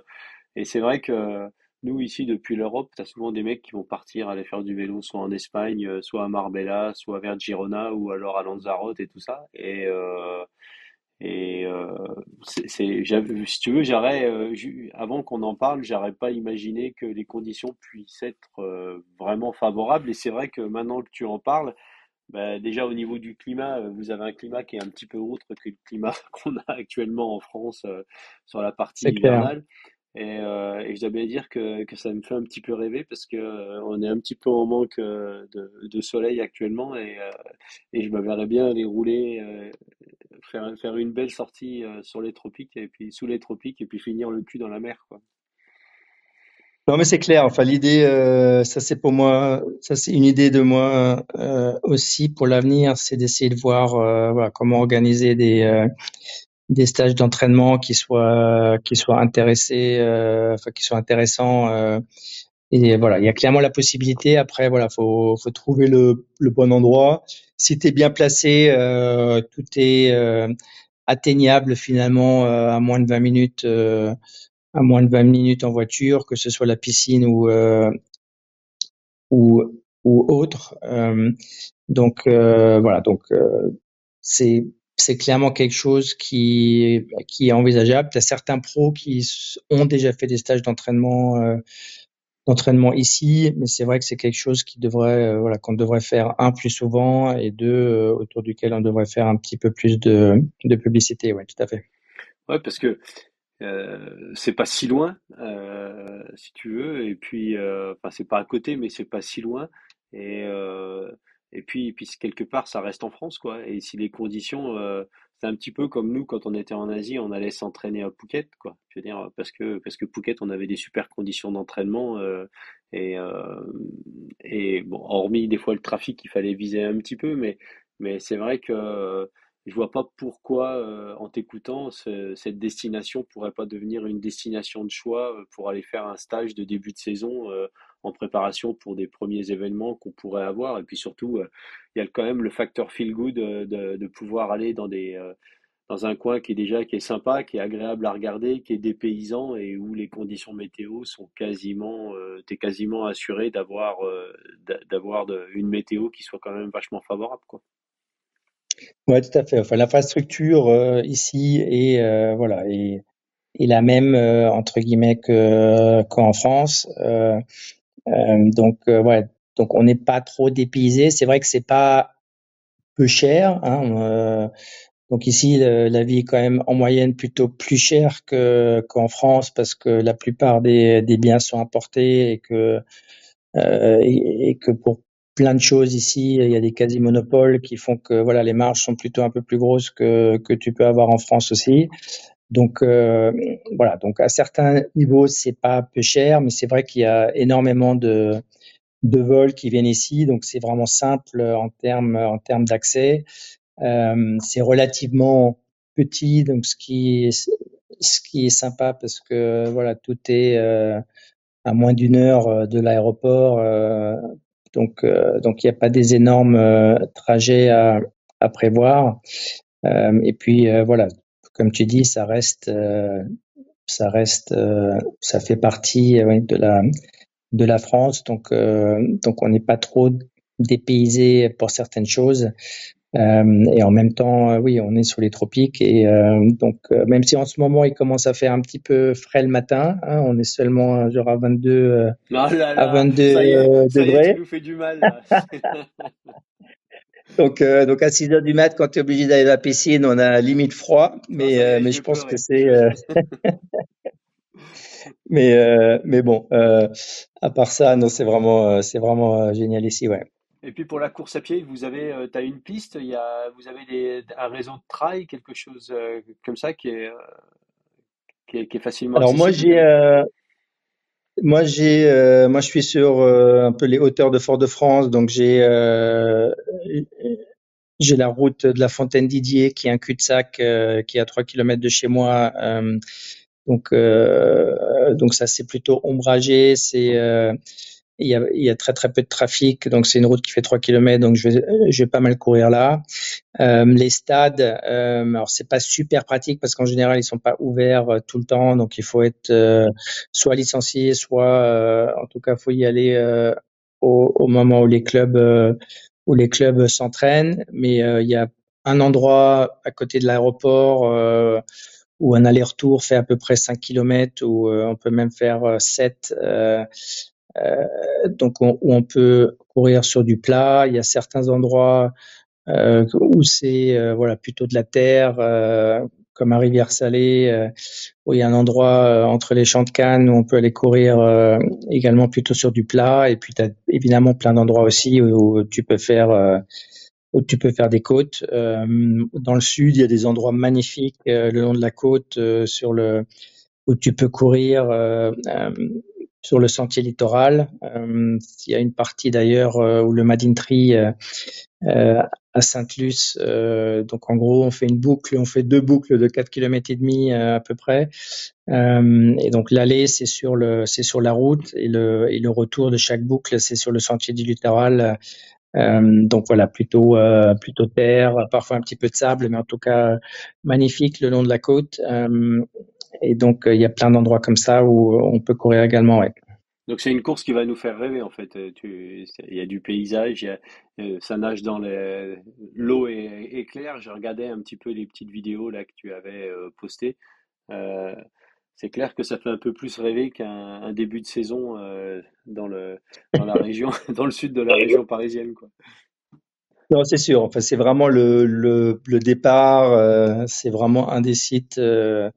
[SPEAKER 2] et c'est vrai que nous ici depuis l'Europe, tu as souvent des mecs qui vont partir aller faire du vélo soit en Espagne, euh, soit à Marbella, soit vers Girona ou alors à Lanzarote et tout ça. Et et euh, c'est, si tu veux, j'aurais, euh, avant qu'on en parle, j'aurais pas imaginé que les conditions puissent être euh, vraiment favorables. Et c'est vrai que maintenant que tu en parles, bah, déjà au niveau du climat, euh, vous avez un climat qui est un petit peu autre que le climat qu'on a actuellement en France sur la partie hivernale. Et, euh, et je dois bien dire que, que ça me fait un petit peu rêver parce que on est un petit peu en manque de, de soleil actuellement et, et je me verrais bien aller rouler faire, faire une belle sortie euh, sur les tropiques et puis sous les tropiques et puis finir le cul dans la mer quoi.
[SPEAKER 3] Non mais c'est clair. Enfin l'idée, euh, ça c'est pour moi, ça c'est une idée de moi euh, aussi pour l'avenir, c'est d'essayer de voir voilà, comment organiser des des stages d'entraînement qui soient qui soient intéressés, enfin qui soient intéressants. et voilà, il y a clairement la possibilité. Après voilà, faut faut trouver le le bon endroit si tu es bien placé, euh, tout est euh, atteignable finalement euh, à moins de 20 minutes à moins de 20 minutes en voiture, que ce soit la piscine ou ou, ou autre. donc voilà, donc c'est c'est clairement quelque chose qui qui est envisageable. Tu as certains pros qui ont déjà fait des stages d'entraînement d'entraînement ici, mais c'est vrai que c'est quelque chose qui devrait, euh, voilà, qu'on devrait faire un plus souvent et deux euh, autour duquel on devrait faire un petit peu plus de, de publicité. Ouais, tout à fait.
[SPEAKER 2] Ouais, parce que euh, c'est pas si loin, euh, si tu veux, et puis, euh, enfin, c'est pas à côté, mais c'est pas si loin, et et puis, puis quelque part, ça reste en France, quoi. Et si les conditions c'est un petit peu comme nous quand on était en Asie, on allait s'entraîner à Phuket, quoi. Je veux dire parce que parce que Phuket, on avait des super conditions d'entraînement euh, et euh, et bon, hormis des fois le trafic, il fallait viser un petit peu, mais mais c'est vrai que je vois pas pourquoi, euh, en t'écoutant, cette destination pourrait pas devenir une destination de choix pour aller faire un stage de début de saison en préparation pour des premiers événements qu'on pourrait avoir. Et puis surtout, il y a quand même le facteur feel good de, de pouvoir aller dans des dans un coin qui est déjà qui est sympa, qui est agréable à regarder, qui est dépaysant et où les conditions météo sont quasiment, euh, tu es quasiment assuré d'avoir euh, d'avoir une météo qui soit quand même vachement favorable, quoi.
[SPEAKER 3] Ouais, tout à fait. Enfin, l'infrastructure euh, ici est euh, voilà est, la même entre guillemets que qu'en France. Donc ouais, donc on n'est pas trop dépaysé. C'est vrai que c'est pas peu cher. Hein, donc ici, la vie est quand même en moyenne plutôt plus chère que qu'en France parce que la plupart des, des biens sont importés et que euh, et, que pour plein de choses ici, il y a des quasi-monopoles qui font que voilà les marges sont plutôt un peu plus grosses que que tu peux avoir en France aussi. Donc euh, voilà, donc à certains niveaux c'est pas peu cher, mais c'est vrai qu'il y a énormément de de vols qui viennent ici, donc c'est vraiment simple en termes en termes d'accès. Euh, c'est relativement petit, donc ce qui ce qui est sympa parce que voilà tout est euh, à moins d'une heure euh, de l'aéroport, donc donc il n'y a pas des énormes trajets à, à prévoir. et puis voilà, comme tu dis, ça reste ça reste ça fait partie de la de la France, donc donc on n'est pas trop dépaysé pour certaines choses. Euh, et en même temps, euh, oui, on est sur les tropiques et euh, donc même si en ce moment il commence à faire un petit peu frais le matin, hein, on est seulement genre à 22 à 22 degrés.
[SPEAKER 2] nous fait du mal.
[SPEAKER 3] donc donc à 6 heures du mat, quand tu es obligé d'aller à la piscine, on a limite froid, mais mais je pense que c'est mais mais bon, à part ça, non, c'est vraiment c'est vraiment génial ici, ouais.
[SPEAKER 2] Et puis pour la course à pied, vous avez, euh, as une piste, il y a, vous avez des, un réseau de trail, quelque chose euh, comme ça qui est, euh, qui est, qui est, facilement.
[SPEAKER 3] Alors moi j'ai, moi j'ai, moi je suis sur un peu les hauteurs de Fort-de-France, donc j'ai, j'ai la route de la Fontaine Didier qui est un cul-de-sac qui est à 3 km de chez moi. donc, donc ça c'est plutôt ombragé, c'est il y, a, il y a très très peu de trafic, donc c'est une route qui fait 3 km, donc je vais, je vais pas mal courir là. Euh, les stades, euh, alors c'est pas super pratique parce qu'en général ils sont pas ouverts euh, tout le temps, donc il faut être euh, soit licencié, soit euh, en tout cas faut y aller au, au, moment où les clubs où les clubs s'entraînent. Mais il y a un endroit à côté de l'aéroport où un aller-retour fait à peu près 5 km, où on peut même faire 7 euh, donc on, où on peut courir sur du plat. Il y a certains endroits euh, où c'est euh, voilà plutôt de la terre, comme à Rivière Salée, où il y a un endroit entre les champs de Cannes où on peut aller courir également plutôt sur du plat. Et puis tu évidemment plein d'endroits aussi où, tu peux faire où tu peux faire des côtes. dans le sud, il y a des endroits magnifiques le long de la côte sur le où tu peux courir sur le sentier littoral. Euh, il y a une partie d'ailleurs euh, où le Madin Tree euh, à Sainte-Luce. donc en gros, on fait une boucle, on fait deux boucles de 4 km et demi à peu près. et donc l'aller c'est sur le c'est sur la route et le et le retour de chaque boucle c'est sur le sentier du littoral. Donc voilà, plutôt plutôt terre, parfois un petit peu de sable, mais en tout cas magnifique le long de la côte. Et donc, euh, il y a plein d'endroits comme ça où on peut courir également.
[SPEAKER 2] Donc c'est une course qui va nous faire rêver en fait. Euh, il y a du paysage, euh, ça nage dans l'eau est, claire. J'ai regardé un petit peu les petites vidéos là que tu avais postées. C'est clair que ça fait un peu plus rêver qu'un début de saison dans, le, dans la région, dans le sud de la région parisienne quoi.
[SPEAKER 3] Non, c'est sûr. Enfin, c'est vraiment le, le, le départ. Euh, c'est vraiment un des sites, euh,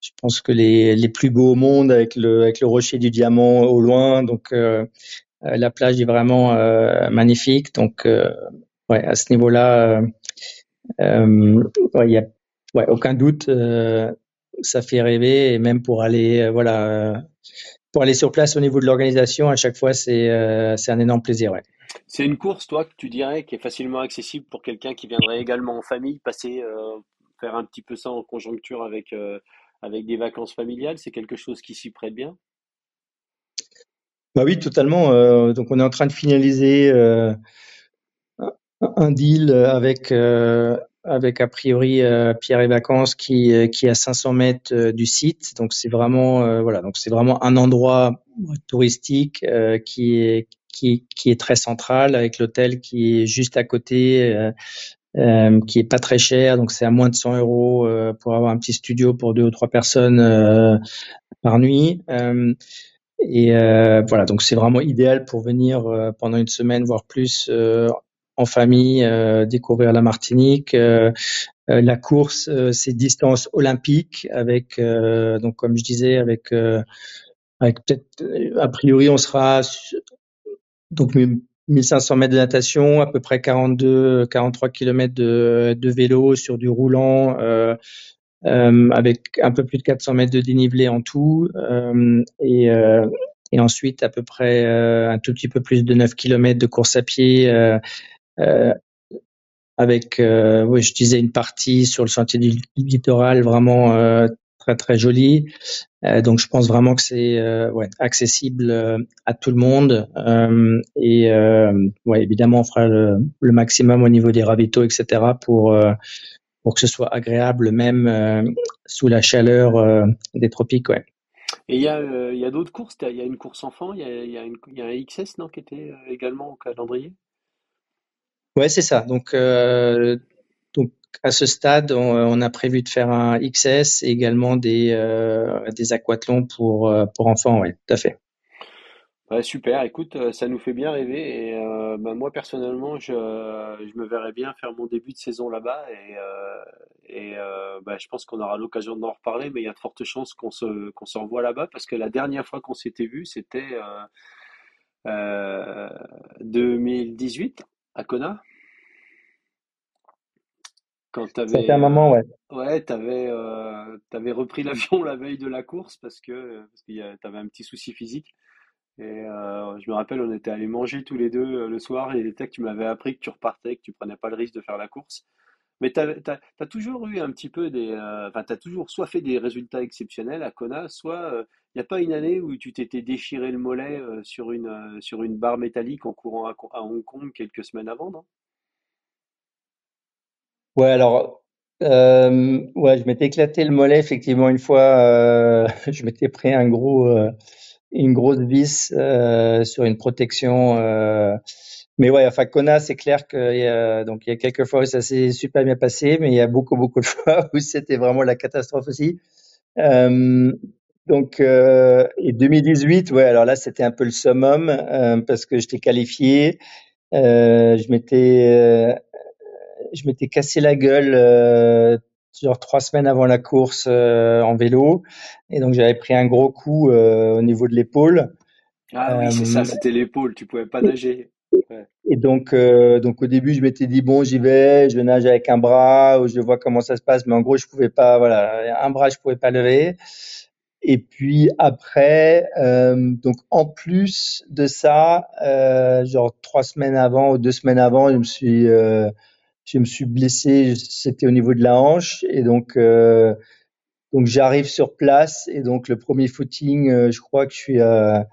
[SPEAKER 3] je pense que les, les plus beaux au monde avec le, avec le rocher du diamant au loin. Donc, euh, la plage est vraiment magnifique. Donc, ouais, à ce niveau-là, il y a ouais, aucun doute. Ça fait rêver et même pour aller, voilà, pour aller sur place au niveau de l'organisation, à chaque fois, c'est c'est un énorme plaisir. Ouais.
[SPEAKER 2] C'est une course, toi, que tu dirais, qui est facilement accessible pour quelqu'un qui viendrait également en famille, passer, euh, faire un petit peu ça en conjoncture avec, euh, avec des vacances familiales? C'est quelque chose qui s'y prête bien?
[SPEAKER 3] Bah oui, totalement. Euh, donc, on est en train de finaliser euh, un deal avec euh, avec a priori euh, Pierre et Vacances qui qui est à 500 mètres du site. Donc, c'est vraiment voilà. Donc, c'est vraiment un endroit touristique qui est qui, qui est très central avec l'hôtel qui est juste à côté. Euh, qui est pas très cher, donc c'est à moins de 100 euros pour avoir un petit studio pour deux ou trois personnes euh, par nuit. Euh, et euh, voilà, donc c'est vraiment idéal pour venir euh, pendant une semaine, voire plus, euh, en famille, découvrir la Martinique. la course, c'est distance olympique avec, donc comme je disais, avec, avec peut-être, a priori, on sera donc 1500 mètres de natation, à peu près 42, 43 km de, vélo sur du roulant. Euh, euh, avec un peu plus de 400 mètres de dénivelé en tout, euh, et, euh, et ensuite à peu près un tout petit peu plus de 9 km de course à pied avec, oui, je disais une partie sur le sentier du littoral vraiment euh, très très jolie. Euh, donc je pense vraiment que c'est euh, accessible à tout le monde. et ouais, évidemment, on fera le, maximum au niveau des ravitaux, etc. pour pour que ce soit agréable même euh, sous la chaleur euh, des tropiques. Ouais.
[SPEAKER 2] Et il y a, euh, a d'autres courses, il y a une course enfant, il y a, y, y a, un XS non, qui était également au calendrier?
[SPEAKER 3] Ouais, c'est ça. Donc, donc à ce stade, on, a prévu de faire un XS et également des, des aquathlons pour, pour enfants, oui, tout à fait.
[SPEAKER 2] Super, écoute, euh, ça nous fait bien rêver et euh, bah, moi personnellement, je, je me verrais bien faire mon début de saison là-bas et, euh, et bah, je pense qu'on aura l'occasion d'en reparler, mais il y a de fortes chances qu'on se, qu'on là-bas parce que la dernière fois qu'on s'était vu, c'était 2018 à Kona?
[SPEAKER 3] Quand t'avais, un moment, ouais.
[SPEAKER 2] Ouais, t'avais, avais repris l'avion la veille de la course parce que parce y t'avais un petit souci physique. Et euh, je me rappelle, on était allés manger tous les deux euh, le soir et était que tu m'avais appris que tu repartais, que tu prenais pas le risque de faire la course. Mais tu as, toujours eu un petit peu des. Euh, enfin, tu as toujours soit fait des résultats exceptionnels à Kona, soit il n'y a pas une année où tu t'étais déchiré le mollet sur, une, sur une barre métallique en courant à, à Hong Kong quelques semaines avant, non?
[SPEAKER 3] Ouais, alors. ouais, je m'étais éclaté le mollet effectivement une fois. je m'étais pris un gros une grosse vis euh, sur une protection. Euh, mais ouais, enfin Kona, c'est clair y a donc il y a quelques fois où ça s'est super bien passé, mais il y a beaucoup beaucoup de fois où c'était vraiment la catastrophe aussi. Euh, donc euh, et 2018, ouais, alors là c'était un peu le summum euh, parce que j'étais qualifié, euh, je m'étais je m'étais cassé la gueule genre trois semaines avant la course euh, en vélo. Et donc j'avais pris un gros coup euh, au niveau de l'épaule.
[SPEAKER 2] Ah oui, c'est ça, euh, c'était l'épaule, tu pouvais pas nager.
[SPEAKER 3] Et donc, donc au début, je m'étais dit bon, j'y vais, je nage avec un bras, ou je vois comment ça se passe, mais en gros, je pouvais pas, voilà, un bras, je pouvais pas lever. Et puis après, donc en plus de ça, genre trois semaines avant ou deux semaines avant, je me suis je me suis blessé, c'était au niveau de la hanche, et donc euh, donc j'arrive sur place, et donc le premier footing, euh, je crois que je suis à euh,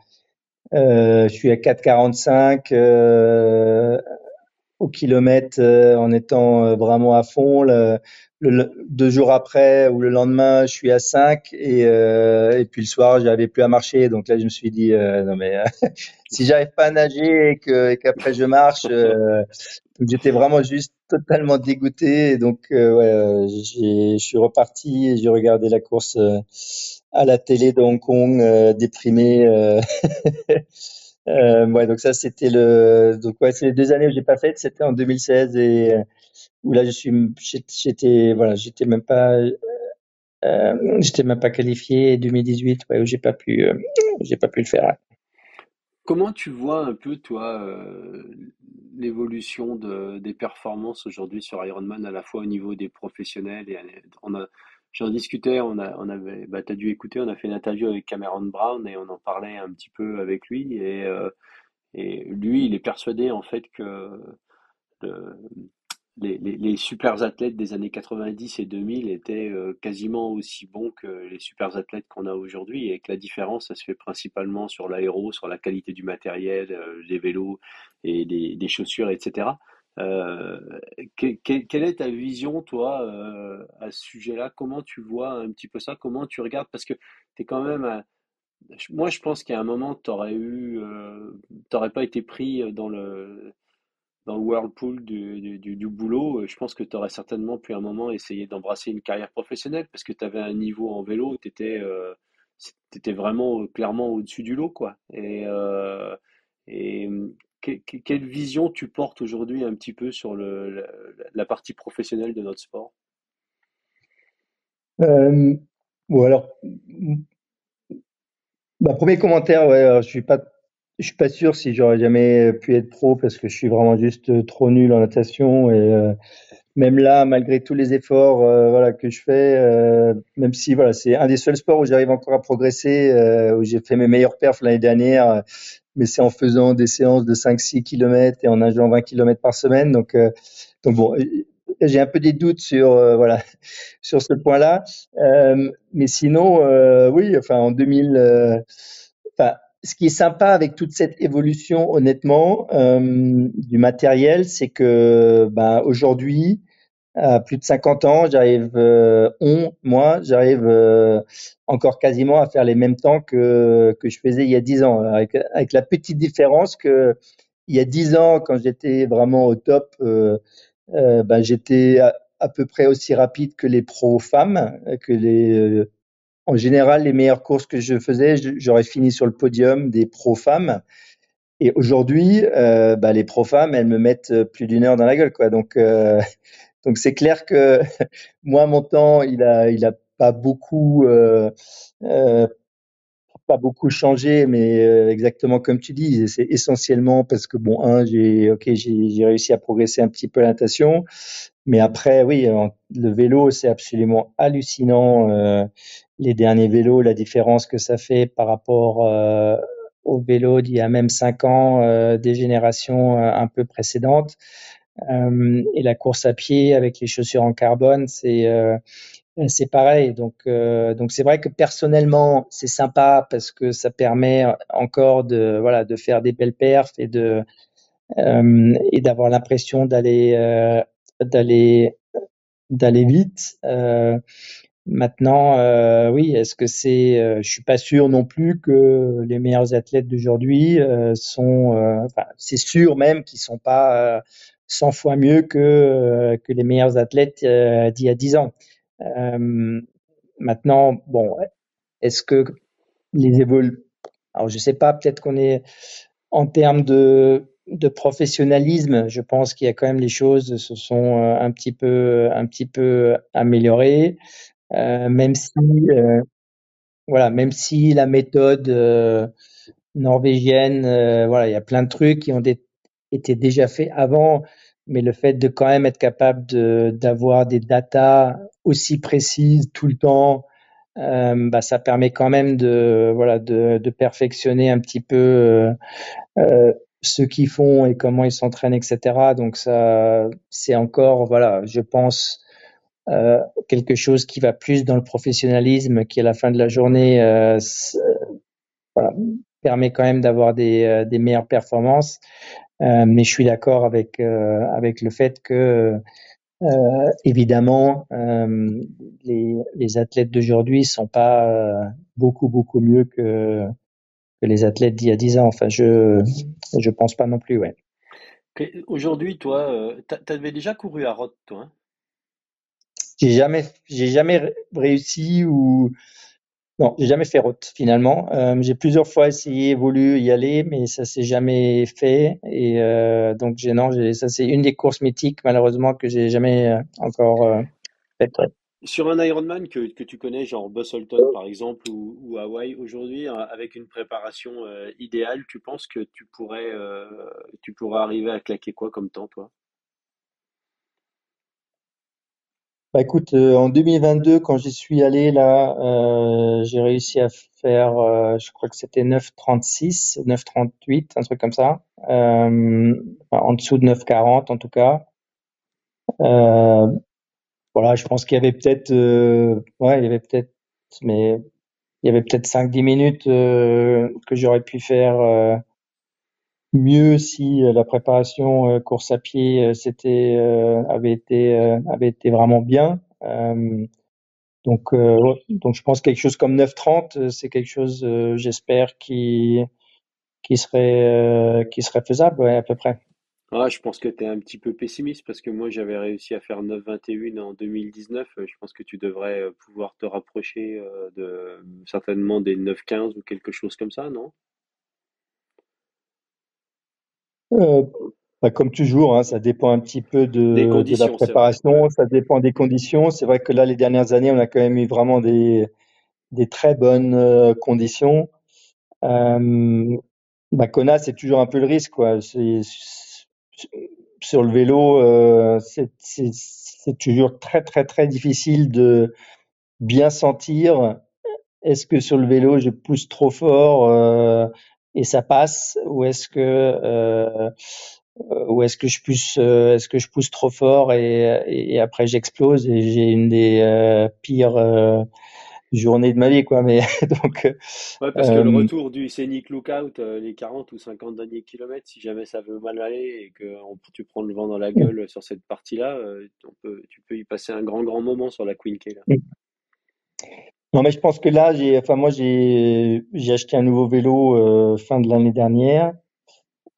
[SPEAKER 3] je suis à 4,45 euh, au kilomètre en étant vraiment à fond. Le, deux jours après ou le lendemain, je suis à 5 et, et puis le soir, j'avais plus à marcher. Donc là, je me suis dit non mais si j'arrive pas à nager et que et qu'après je marche, j'étais vraiment juste totalement dégoûté. Et donc, euh, ouais, euh, je suis reparti et j'ai regardé la course euh, à la télé de Hong Kong, déprimé. ouais, donc ça, c'était le. Donc, ouais, c'est les deux années où j'ai pas fait. C'était en 2016 et où là, je suis, j'étais, voilà, j'étais même pas. j'étais même pas qualifié 2018 ouais, où j'ai pas pu j'ai pas pu le faire
[SPEAKER 2] Comment tu vois un peu, toi, euh, l'évolution de, des performances aujourd'hui sur Ironman, à la fois au niveau des professionnels et on a, j'en discutais, on a, avait, bah, t'as dû écouter, on a fait une interview avec Cameron Brown et on en parlait un petit peu avec lui et, euh, lui, il est persuadé en fait que les, les, super athlètes des années 90 et 2000 étaient euh, quasiment aussi bons que les super athlètes qu'on a aujourd'hui et que la différence, ça se fait principalement sur l'aéro, sur la qualité du matériel, euh, des vélos et des chaussures, etc. Euh, quelle est ta vision, toi, à ce sujet-là? Comment tu vois un petit peu ça? Comment tu regardes? Parce que tu es quand même... moi, je pense qu'à un moment, tu n'aurais eu, t'aurais pas été pris dans le dans le whirlpool du, du, du, boulot, euh, je pense que tu aurais certainement pu à un moment essayer d'embrasser une carrière professionnelle parce que tu avais un niveau en vélo, tu étais, euh, vraiment euh, clairement au-dessus du lot. Quoi. Et, euh, quelle vision tu portes aujourd'hui un petit peu sur la, partie professionnelle de notre sport?
[SPEAKER 3] Euh, Bon, alors, bah, premier commentaire, ouais, je suis suis pas sûr si j'aurais jamais pu être pro parce que je suis vraiment juste euh, trop nul en natation et euh, même là, malgré tous les efforts euh, que je fais, même si voilà c'est un des seuls sports où j'arrive encore à progresser, où j'ai fait mes meilleurs perfs l'année dernière, mais c'est en faisant des séances de 5-6 km et en nageant 20 km par semaine. Donc donc bon, j'ai un peu des doutes sur voilà sur ce point-là, mais sinon oui, enfin en 2000, enfin ce qui est sympa avec toute cette évolution, honnêtement, euh, du matériel, c'est que ben, aujourd'hui, à plus de 50 ans, j'arrive, euh, on, moi, j'arrive euh, encore quasiment à faire les mêmes temps que, que je faisais il y a 10 ans, avec, avec la petite différence que il y a 10 ans, quand j'étais vraiment au top, euh, euh ben, j'étais à, peu près aussi rapide que les pros femmes, que les en général, les meilleures courses que je faisais, j'aurais fini sur le podium des pro femmes. Et aujourd'hui, euh, bah, les pro femmes, elles me mettent euh, plus d'une heure dans la gueule, quoi. Donc, euh, donc c'est clair que moi, mon temps, il a, il a pas beaucoup, euh, euh, pas beaucoup changé, mais euh, exactement comme tu dis, c'est essentiellement parce que bon, un, j'ai, ok, j'ai réussi à progresser un petit peu la natation, mais après, oui, le vélo, c'est absolument hallucinant. Euh, les derniers vélos, la différence que ça fait par rapport euh, aux vélos d'il y a même cinq ans, euh, des générations un peu précédentes. Euh, et la course à pied avec les chaussures en carbone, c'est c'est pareil. Donc donc c'est vrai que personnellement, c'est sympa parce que ça permet encore de voilà de faire des belles perfs et de et d'avoir l'impression d'aller d'aller d'aller vite. Euh, maintenant, euh, oui, est-ce que c'est euh, Je suis pas sûr non plus que les meilleurs athlètes d'aujourd'hui euh, sont. C'est sûr même qu'ils sont pas 100 fois mieux que que les meilleurs athlètes d'il y a 10 ans. maintenant, bon, est-ce que les évolu alors je sais pas, peut-être qu'on est en termes de de professionnalisme, je pense qu'il y a quand même les choses se sont euh, un petit peu un petit peu améliorées, euh, même si euh, voilà, même si la méthode euh, norvégienne, euh, voilà, il y a plein de trucs qui ont été déjà faits avant, mais le fait de quand même être capable de d'avoir des datas aussi précises tout le temps, bah, ça permet quand même de voilà de, de perfectionner un petit peu euh, ce qu'ils font et comment ils s'entraînent, etc. Donc ça, c'est encore, voilà, je pense, euh, quelque chose qui va plus dans le professionnalisme, qui à la fin de la journée euh, voilà, permet quand même d'avoir des, euh, des, meilleures performances. Euh, mais je suis d'accord avec euh, avec le fait que évidemment les, les athlètes d'aujourd'hui sont pas beaucoup beaucoup mieux que que les athlètes d'il y a 10 ans. Enfin, je je pense pas non plus, ouais.
[SPEAKER 2] Aujourd'hui, toi, euh, tu avais déjà couru à Roth, toi hein?
[SPEAKER 3] J'ai jamais, j'ai jamais réussi ou non, j'ai jamais fait Roth finalement. Euh, j'ai plusieurs fois essayé, voulu y aller, mais ça s'est jamais fait. Et euh, donc, j'ai non, ça c'est une des courses mythiques malheureusement que j'ai jamais euh, encore fait.
[SPEAKER 2] Sur un Ironman que, que tu connais, genre Busselton par exemple ou, ou Hawaï, aujourd'hui, avec une préparation idéale, tu penses que tu pourrais, tu pourrais arriver à claquer quoi comme temps, toi?
[SPEAKER 3] Bah écoute, euh, en 2022, quand j'y suis allé là, euh, j'ai réussi à faire, euh, je crois que c'était 9,36, 9,38, un truc comme ça, en dessous de 9,40 en tout cas. voilà, je pense qu'il y avait peut-être, ouais, il y avait peut-être, mais il y avait peut-être 5-10 minutes que j'aurais pu faire mieux si la préparation course à pied c'était avait été vraiment bien. donc je pense quelque chose comme 9.30 c'est quelque chose j'espère qui serait faisable à peu près.
[SPEAKER 2] Ah, je pense que tu es un petit peu pessimiste parce que moi j'avais réussi à faire 9.21 en 2019. Je pense que tu devrais pouvoir te rapprocher certainement des 9.15 ou quelque chose comme ça, non?
[SPEAKER 3] Euh, bah, comme toujours, hein, ça dépend un petit peu de, de la préparation, ça dépend des conditions. C'est vrai que là, les dernières années, on a quand même eu vraiment des, des très bonnes euh, conditions. Euh, bah, Kona, c'est toujours un peu le risque. Quoi. C'est, sur le vélo, euh, c'est, c'est, c'est toujours très, très, très difficile de bien sentir est-ce que sur le vélo, je pousse trop fort et ça passe ou est-ce que euh, ou est-ce que je pousse euh, est-ce que je pousse trop fort et, et après j'explose et j'ai une des euh, pires euh, journées de ma vie quoi mais donc
[SPEAKER 2] ouais, parce que le retour du scénic lookout les 40 ou 50 derniers kilomètres si jamais ça veut mal aller et que tu prends le vent dans la gueule sur cette partie là on peut, tu peux y passer un grand grand moment sur la Queen K là.
[SPEAKER 3] Non, mais je pense que là, j'ai, enfin moi, j'ai, j'ai acheté un nouveau vélo euh, fin de l'année dernière.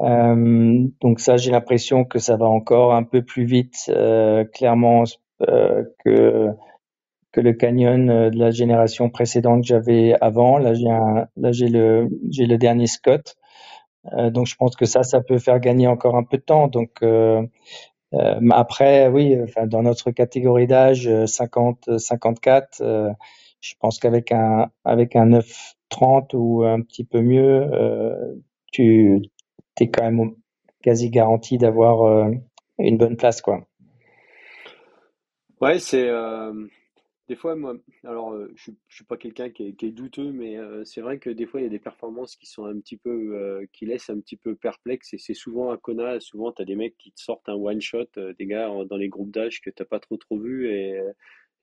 [SPEAKER 3] Euh, donc ça, j'ai l'impression que ça va encore un peu plus vite, euh, clairement, euh, que que le Canyon euh, de la génération précédente que j'avais avant. Là, j'ai un, là j'ai le j'ai le dernier Scott. Euh, donc je pense que ça, ça peut faire gagner encore un peu de temps. Donc après, oui, enfin dans notre catégorie d'âge 50-54 je pense qu'avec un avec un 930 ou un petit peu mieux, euh, tu es quand même quasi garanti d'avoir euh, une bonne place, quoi.
[SPEAKER 2] Ouais, c'est euh, des fois moi. Alors, je, je suis pas quelqu'un qui, est, douteux, mais c'est vrai que des fois il y a des performances qui sont un petit peu qui laissent un petit peu perplexe et c'est souvent à Kona. Souvent, tu as des mecs qui te sortent un one shot, des gars dans les groupes d'âge que t'as pas trop trop vu et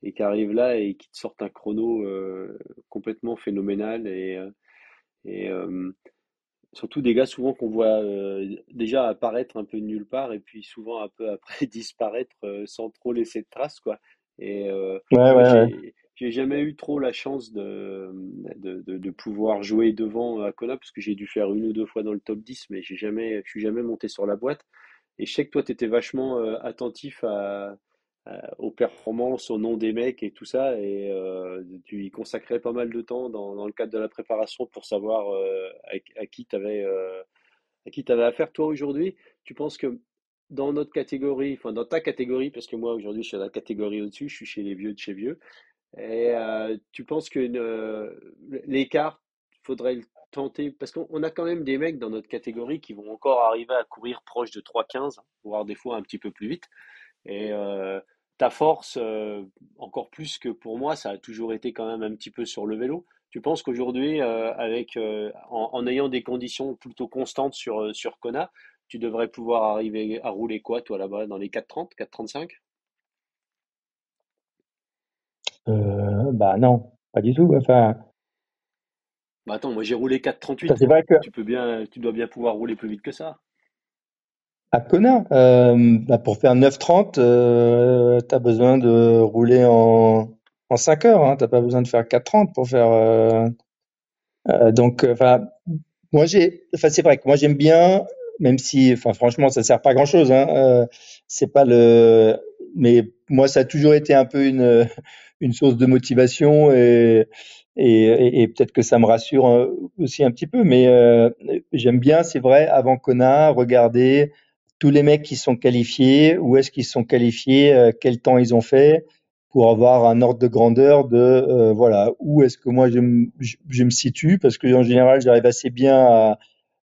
[SPEAKER 2] et qui arrivent là et qui te sortent un chrono euh, complètement phénoménal et, euh, et euh, surtout des gars souvent qu'on voit déjà apparaître un peu nulle part et puis souvent un peu après disparaître sans trop laisser de traces quoi. Et j'ai jamais eu trop la chance de, de, de, pouvoir jouer devant à Kona parce que j'ai dû faire une ou deux fois dans le top 10 mais j'ai jamais je suis jamais monté sur la boîte. Et je sais que toi tu étais vachement attentif à aux performances, au nom des mecs et tout ça. Et euh, tu y consacrais pas mal de temps dans, le cadre de la préparation pour savoir euh, à, qui tu avais, à qui avais affaire. Toi, aujourd'hui, tu penses que dans notre catégorie, enfin dans ta catégorie, parce que moi aujourd'hui je suis à la catégorie au-dessus, je suis chez les vieux de chez vieux, et tu penses que l'écart, faudrait le tenter, parce qu'on a quand même des mecs dans notre catégorie qui vont encore arriver à courir proche de 3,15, voire des fois un petit peu plus vite. Et ta force, euh, encore plus que pour moi, ça a toujours été quand même un petit peu sur le vélo. Tu penses qu'aujourd'hui, euh, avec euh, en, ayant des conditions plutôt constantes sur, sur Kona, tu devrais pouvoir arriver à rouler quoi, toi, là-bas, dans les 4,30, 4,35
[SPEAKER 3] Bah non, pas du tout. Enfin.
[SPEAKER 2] Bah attends, moi j'ai roulé 4,38. C'est vrai que... Tu peux bien, tu dois bien pouvoir rouler plus vite que ça.
[SPEAKER 3] À Kona, euh, bah pour faire 9,30, euh, tu as besoin de rouler en, en 5 heures. Hein, tu pas besoin de faire 4,30 pour faire. Euh, euh donc, euh, enfin, moi j'ai, enfin c'est vrai que moi j'aime bien, même si, enfin franchement, ça sert pas à grand chose. Hein, euh, c'est pas le, mais moi ça a toujours été un peu une une source de motivation et et, et, peut-être que ça me rassure aussi un petit peu. Mais j'aime bien, c'est vrai, avant Kona, regarder tous les mecs qui sont qualifiés, où est-ce qu'ils sont qualifiés, euh, quel temps ils ont fait, pour avoir un ordre de grandeur de euh, voilà où est-ce que moi je, je, me situe, parce que en général j'arrive assez bien à,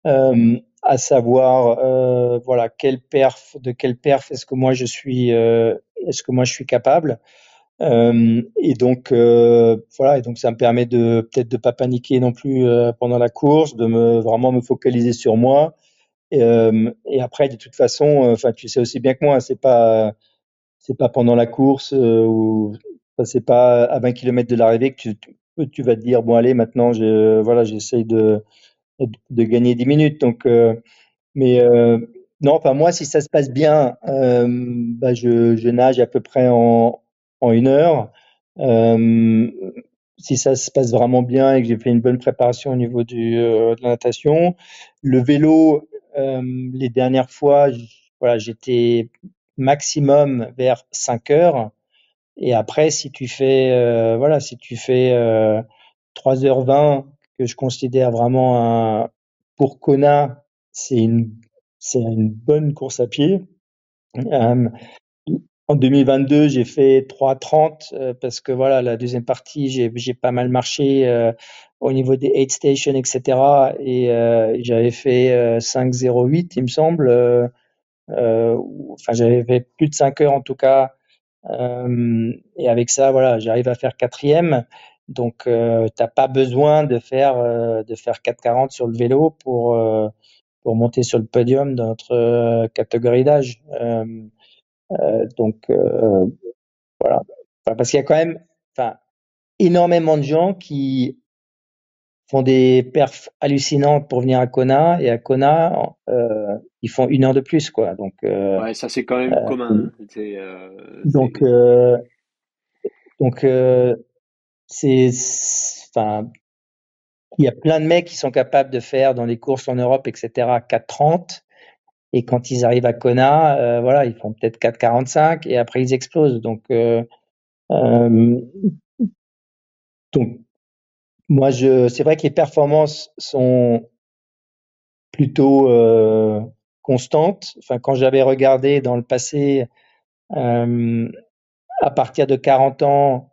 [SPEAKER 3] euh, à savoir voilà quel perf de quel perf est-ce que moi je suis est-ce que moi je suis capable? et donc voilà et donc ça me permet de peut-être de pas paniquer non plus pendant la course, de me vraiment me focaliser sur moi et, euh, et, après, de toute façon, euh, enfin, tu sais aussi bien que moi, c'est pas c'est pas pendant la course ou c'est pas à 20 km de l'arrivée que tu, vas te dire bon allez maintenant voilà j'essaye de gagner 10 minutes donc mais non enfin moi si ça se passe bien bah, je, nage à peu près en une heure si ça se passe vraiment bien et que j'ai fait une bonne préparation au niveau euh, de la natation. Le vélo, euh, les dernières fois, voilà, j'étais maximum vers 5 heures. Et après, si tu fais, euh, voilà, si tu fais 3h20, que je considère vraiment un, pour Kona, c'est une, c'est une bonne course à pied. En 2022, j'ai fait 3,30 euh, parce que voilà, la deuxième partie, j'ai pas mal marché euh, au niveau des aid stations, etc. Et euh, j'avais fait 5,08, il me semble. enfin, j'avais fait plus de 5 heures en tout cas. et avec ça, voilà, j'arrive à faire quatrième. Donc, t'as pas besoin de faire de faire 4,40 sur le vélo pour pour monter sur le podium dans notre catégorie d'âge. Euh, donc euh, voilà, parce qu'il y a quand même, enfin, énormément de gens qui font des perfs hallucinantes pour venir à Kona et à Kona euh, ils font une heure de plus quoi donc
[SPEAKER 2] euh, ouais ça c'est quand même euh, commun
[SPEAKER 3] hein. donc donc c'est enfin il y a plein de mecs qui sont capables de faire dans les courses en Europe etc 4.30 et quand ils arrivent à Kona, euh, voilà, ils font peut-être 4,45 et après ils explosent. Donc, euh, euh, donc moi, je, c'est vrai que les performances sont plutôt euh, constantes. Enfin, quand j'avais regardé dans le passé, euh, à partir de 40 ans,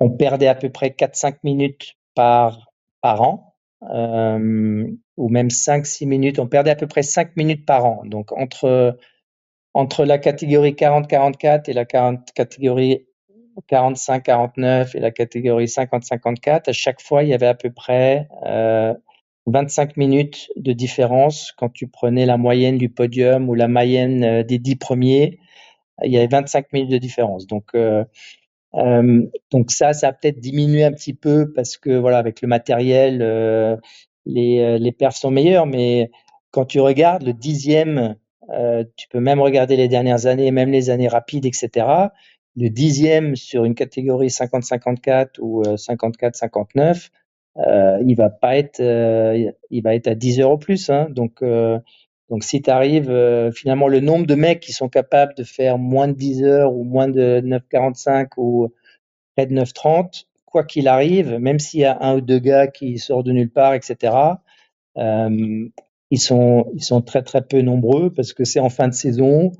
[SPEAKER 3] on perdait à peu près 4-5 minutes par par an euh, ou même 5-6 minutes. On perdait à peu près 5 minutes par an. Donc entre, entre la catégorie 40-44 et la 40, catégorie 45-49 et la catégorie 50-54, à chaque fois, il y avait à peu près euh, 25 minutes de différence quand tu prenais la moyenne du podium ou la moyenne euh, des 10 premiers. Il y avait 25 minutes de différence. Donc, euh, euh, donc ça, ça a peut-être diminué un petit peu parce que voilà, avec le matériel, euh, les, euh, les perfs sont meilleurs. Mais quand tu regardes le dixième, tu peux même regarder les dernières années, même les années rapides, etc. Le dixième sur une catégorie 50-54 ou 54-59, euh, il va pas être, il va être à 10 euros plus. Hein, donc donc si tu arrives, euh, finalement, le nombre de mecs qui sont capables de faire moins de 10 heures ou moins de 9,45 ou près de 9,30, quoi qu'il arrive, même s'il y a un ou deux gars qui sortent de nulle part, etc., euh, ils, sont, ils sont très très peu nombreux parce que c'est en fin de saison.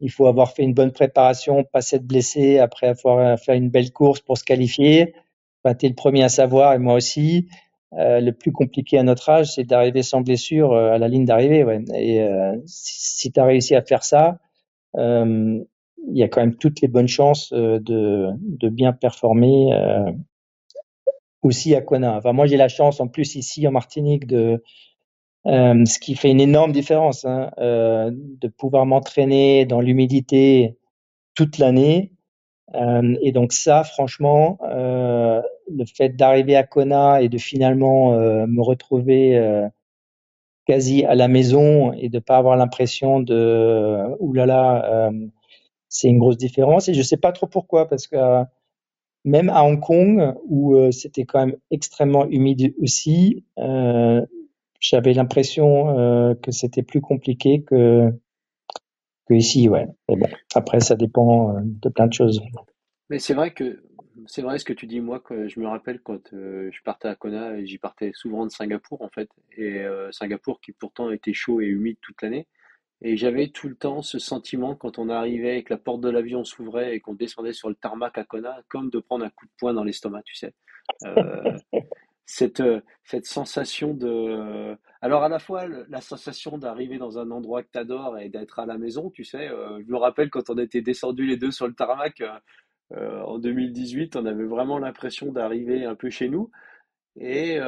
[SPEAKER 3] Il faut avoir fait une bonne préparation, pas s'être blessé après avoir fait une belle course pour se qualifier. Enfin, tu es le premier à savoir et moi aussi. Euh, le plus compliqué à notre âge, c'est d'arriver sans blessure euh, à la ligne d'arrivée. Ouais. Et euh, si, tu as réussi à faire ça, il y a quand même toutes les bonnes chances de, de bien performer aussi à Kona. Enfin, moi, j'ai la chance en plus ici en Martinique de ce qui fait une énorme différence, hein, de pouvoir m'entraîner dans l'humidité toute l'année euh, et donc ça, franchement, euh, le fait d'arriver à Kona et de finalement euh, me retrouver euh, quasi à la maison et de pas avoir l'impression de oulala, c'est une grosse différence. Et je sais pas trop pourquoi, parce que même à Hong Kong où c'était quand même extrêmement humide aussi, j'avais l'impression que c'était plus compliqué que que ici, ouais. Mais bon, après, ça dépend euh, de plein de choses.
[SPEAKER 2] Mais c'est vrai que c'est vrai ce que tu dis. Moi, que je me rappelle quand euh, je partais à Kona, et j'y partais souvent de Singapour en fait, et euh, Singapour qui pourtant était chaud et humide toute l'année. Et j'avais tout le temps ce sentiment quand on arrivait et que la porte de l'avion s'ouvrait et qu'on descendait sur le tarmac à Kona, comme de prendre un coup de poing dans l'estomac, tu sais. cette, cette sensation de, alors à la fois la sensation d'arriver dans un endroit que tu adores et d'être à la maison, tu sais, euh, je me rappelle quand on était descendus les deux sur le tarmac euh, euh, en 2018, on avait vraiment l'impression d'arriver un peu chez nous. Et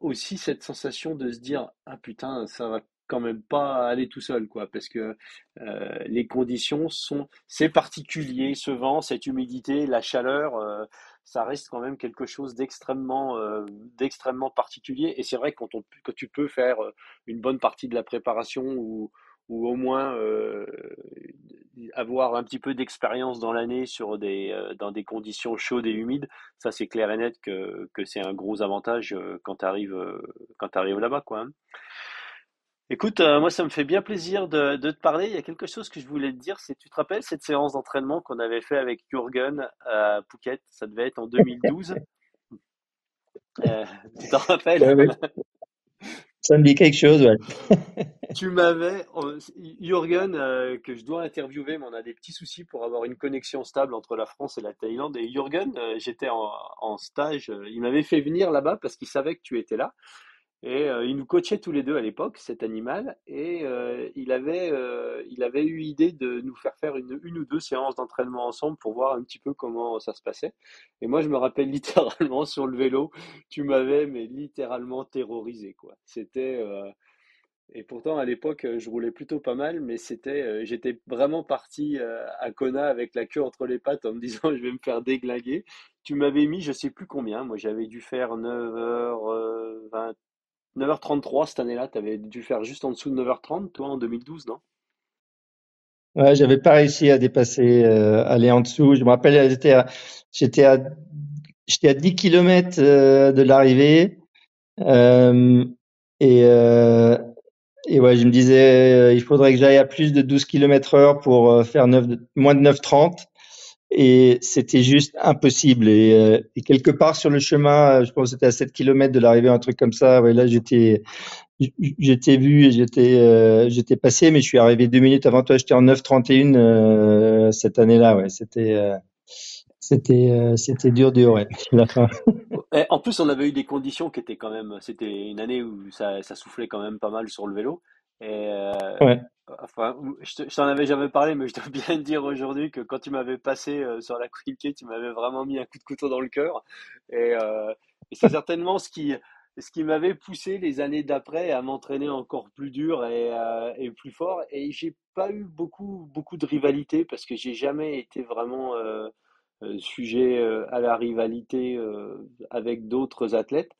[SPEAKER 2] aussi cette sensation de se dire, ah putain, ça va quand même pas aller tout seul, quoi, parce que euh, les conditions sont, c'est particulier, ce vent, cette humidité, la chaleur, euh, ça reste quand même quelque chose d'extrêmement, euh, d'extrêmement particulier. Et c'est vrai quand que tu peux faire une bonne partie de la préparation ou, ou au moins avoir un petit peu d'expérience dans l'année sur des, dans des conditions chaudes et humides, ça c'est clair et net que, que c'est un gros avantage quand tu arrives, quand arrives là-bas, quoi. Hein. Écoute, euh, moi, ça me fait bien plaisir de, de, te parler. Il y a quelque chose que je voulais te dire. C'est, tu te rappelles cette séance d'entraînement qu'on avait fait avec Jürgen à Phuket? Ça devait être en 2012. euh, tu t'en rappelles?
[SPEAKER 3] Ça me dit quelque chose, ouais.
[SPEAKER 2] tu m'avais, Jürgen, euh, que je dois interviewer, mais on a des petits soucis pour avoir une connexion stable entre la France et la Thaïlande. Et Jürgen, euh, j'étais en, en, stage, il m'avait fait venir là-bas parce qu'il savait que tu étais là. Et euh, il nous coachait tous les deux à l'époque, cet animal, et euh, il, avait, euh, il avait eu idée de nous faire faire une, une ou deux séances d'entraînement ensemble pour voir un petit peu comment ça se passait. Et moi, je me rappelle littéralement sur le vélo, tu m'avais mais littéralement terrorisé, quoi. C'était et pourtant à l'époque, je roulais plutôt pas mal, mais c'était, j'étais vraiment parti à Kona avec la queue entre les pattes en me disant je vais me faire déglinguer. Tu m'avais mis, je sais plus combien, moi j'avais dû faire 9h20 9h33 cette année-là, tu avais dû faire juste en dessous de 9h30, toi, en 2012, non?
[SPEAKER 3] Ouais, j'avais pas réussi à dépasser, euh, aller en dessous. Je me rappelle, j'étais à, j'étais à, j'étais à 10 km euh, de l'arrivée. Euh, et, euh, et ouais, je me disais, euh, il faudrait que j'aille à plus de 12 km heure pour euh, faire 9, moins de 9,30 et c'était juste impossible. Et, euh, et, quelque part sur le chemin, euh, je pense que c'était à 7 km de l'arrivée, un truc comme ça. Ouais, là, j'étais, j'étais vu et j'étais, euh, j'étais passé, mais je suis arrivé deux minutes avant toi. J'étais en 9,31 euh, cette année-là. Ouais, c'était, c'était, c'était dur, dur. Ouais, la fin.
[SPEAKER 2] En plus, on avait eu des conditions qui étaient quand même. C'était une année où ça, ça soufflait quand même pas mal sur le vélo. Et ouais. Enfin, je t'en avais jamais parlé, mais je dois bien te dire aujourd'hui que quand tu m'avais passé euh, sur la Queen tu m'avais vraiment mis un coup de couteau dans le cœur. Et, euh, et c'est certainement ce qui, ce qui m'avait poussé les années d'après à m'entraîner encore plus dur et, euh, plus fort. Et j'ai pas eu beaucoup, beaucoup de rivalité parce que j'ai jamais été vraiment sujet à la rivalité avec d'autres athlètes.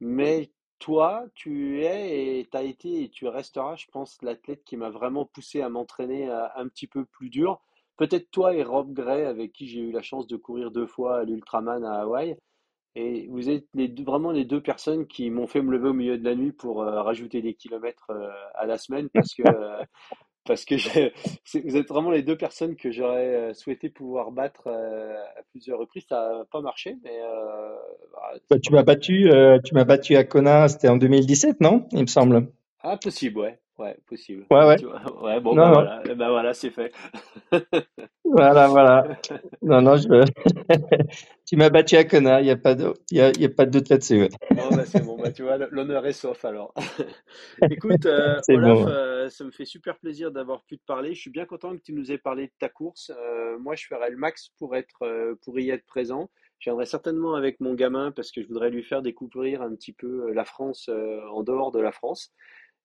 [SPEAKER 2] Mais toi, tu es et tu as été et tu resteras, je pense, l'athlète qui m'a vraiment poussé à m'entraîner un petit peu plus dur. Peut-être toi et Rob Gray, avec qui j'ai eu la chance de courir deux fois à l'Ultraman à Hawaï. Et vous êtes les vraiment les deux personnes qui m'ont fait me lever au milieu de la nuit pour euh, rajouter des kilomètres euh, à la semaine parce que euh, parce que vous êtes vraiment les deux personnes que j'aurais euh, souhaité pouvoir battre euh, à plusieurs reprises. Ça n'a pas marché, mais euh,
[SPEAKER 3] bah, bah, tu m'as battu, tu m'as battu à Kona, c'était en 2017, non? Il me semble.
[SPEAKER 2] Ah possible, ouais, ouais, possible.
[SPEAKER 3] Ouais, ouais.
[SPEAKER 2] Ouais, bon, bah, voilà, eh ben, voilà, c'est fait.
[SPEAKER 3] voilà, voilà. Non, non, je. tu m'as battu à Kona, il n'y a pas de, y a, y a pas de doute là-dessus.
[SPEAKER 2] Bon, bah, c'est bon, bah, tu vois, l'honneur est sauf alors. Écoute, euh, Olaf, euh, ça me fait super plaisir d'avoir pu te parler. Je suis bien content que tu nous aies parlé de ta course. Euh, moi, je ferai le max pour être, euh, pour y être présent. Je viendrai certainement avec mon gamin parce que je voudrais lui faire découvrir un petit peu la France en dehors de la France.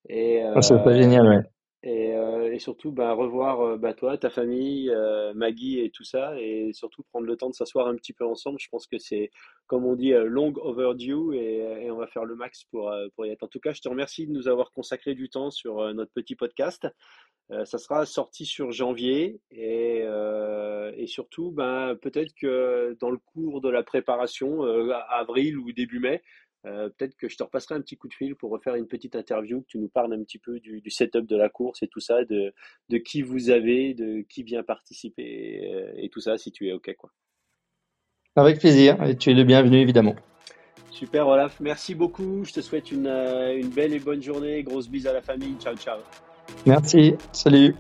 [SPEAKER 3] Et, ah, pas génial, ouais.
[SPEAKER 2] Et, euh, et, surtout bah, revoir euh, bah, toi, ta famille, euh, Maggie et tout ça, et surtout prendre le temps de s'asseoir un petit peu ensemble. Je pense que c'est, comme on dit, long overdue, et, et, on va faire le max pour, pour y être. En tout cas, je te remercie de nous avoir consacré du temps sur notre petit podcast. ça sera sorti sur janvier, et, et surtout, ben, peut-être que dans le cours de la préparation, avril ou début mai, euh, peut-être que je te repasserai un petit coup de fil pour refaire une petite interview, que tu nous parles un petit peu du, du setup de la course et tout ça, de, de, qui vous avez, de qui vient participer et, et, tout ça, si tu es OK. Quoi.
[SPEAKER 3] Avec plaisir, et tu es le bienvenu évidemment.
[SPEAKER 2] Super Olaf, merci beaucoup, je te souhaite une, euh, une belle et bonne journée, grosse bise à la famille, ciao ciao.
[SPEAKER 3] Merci, salut.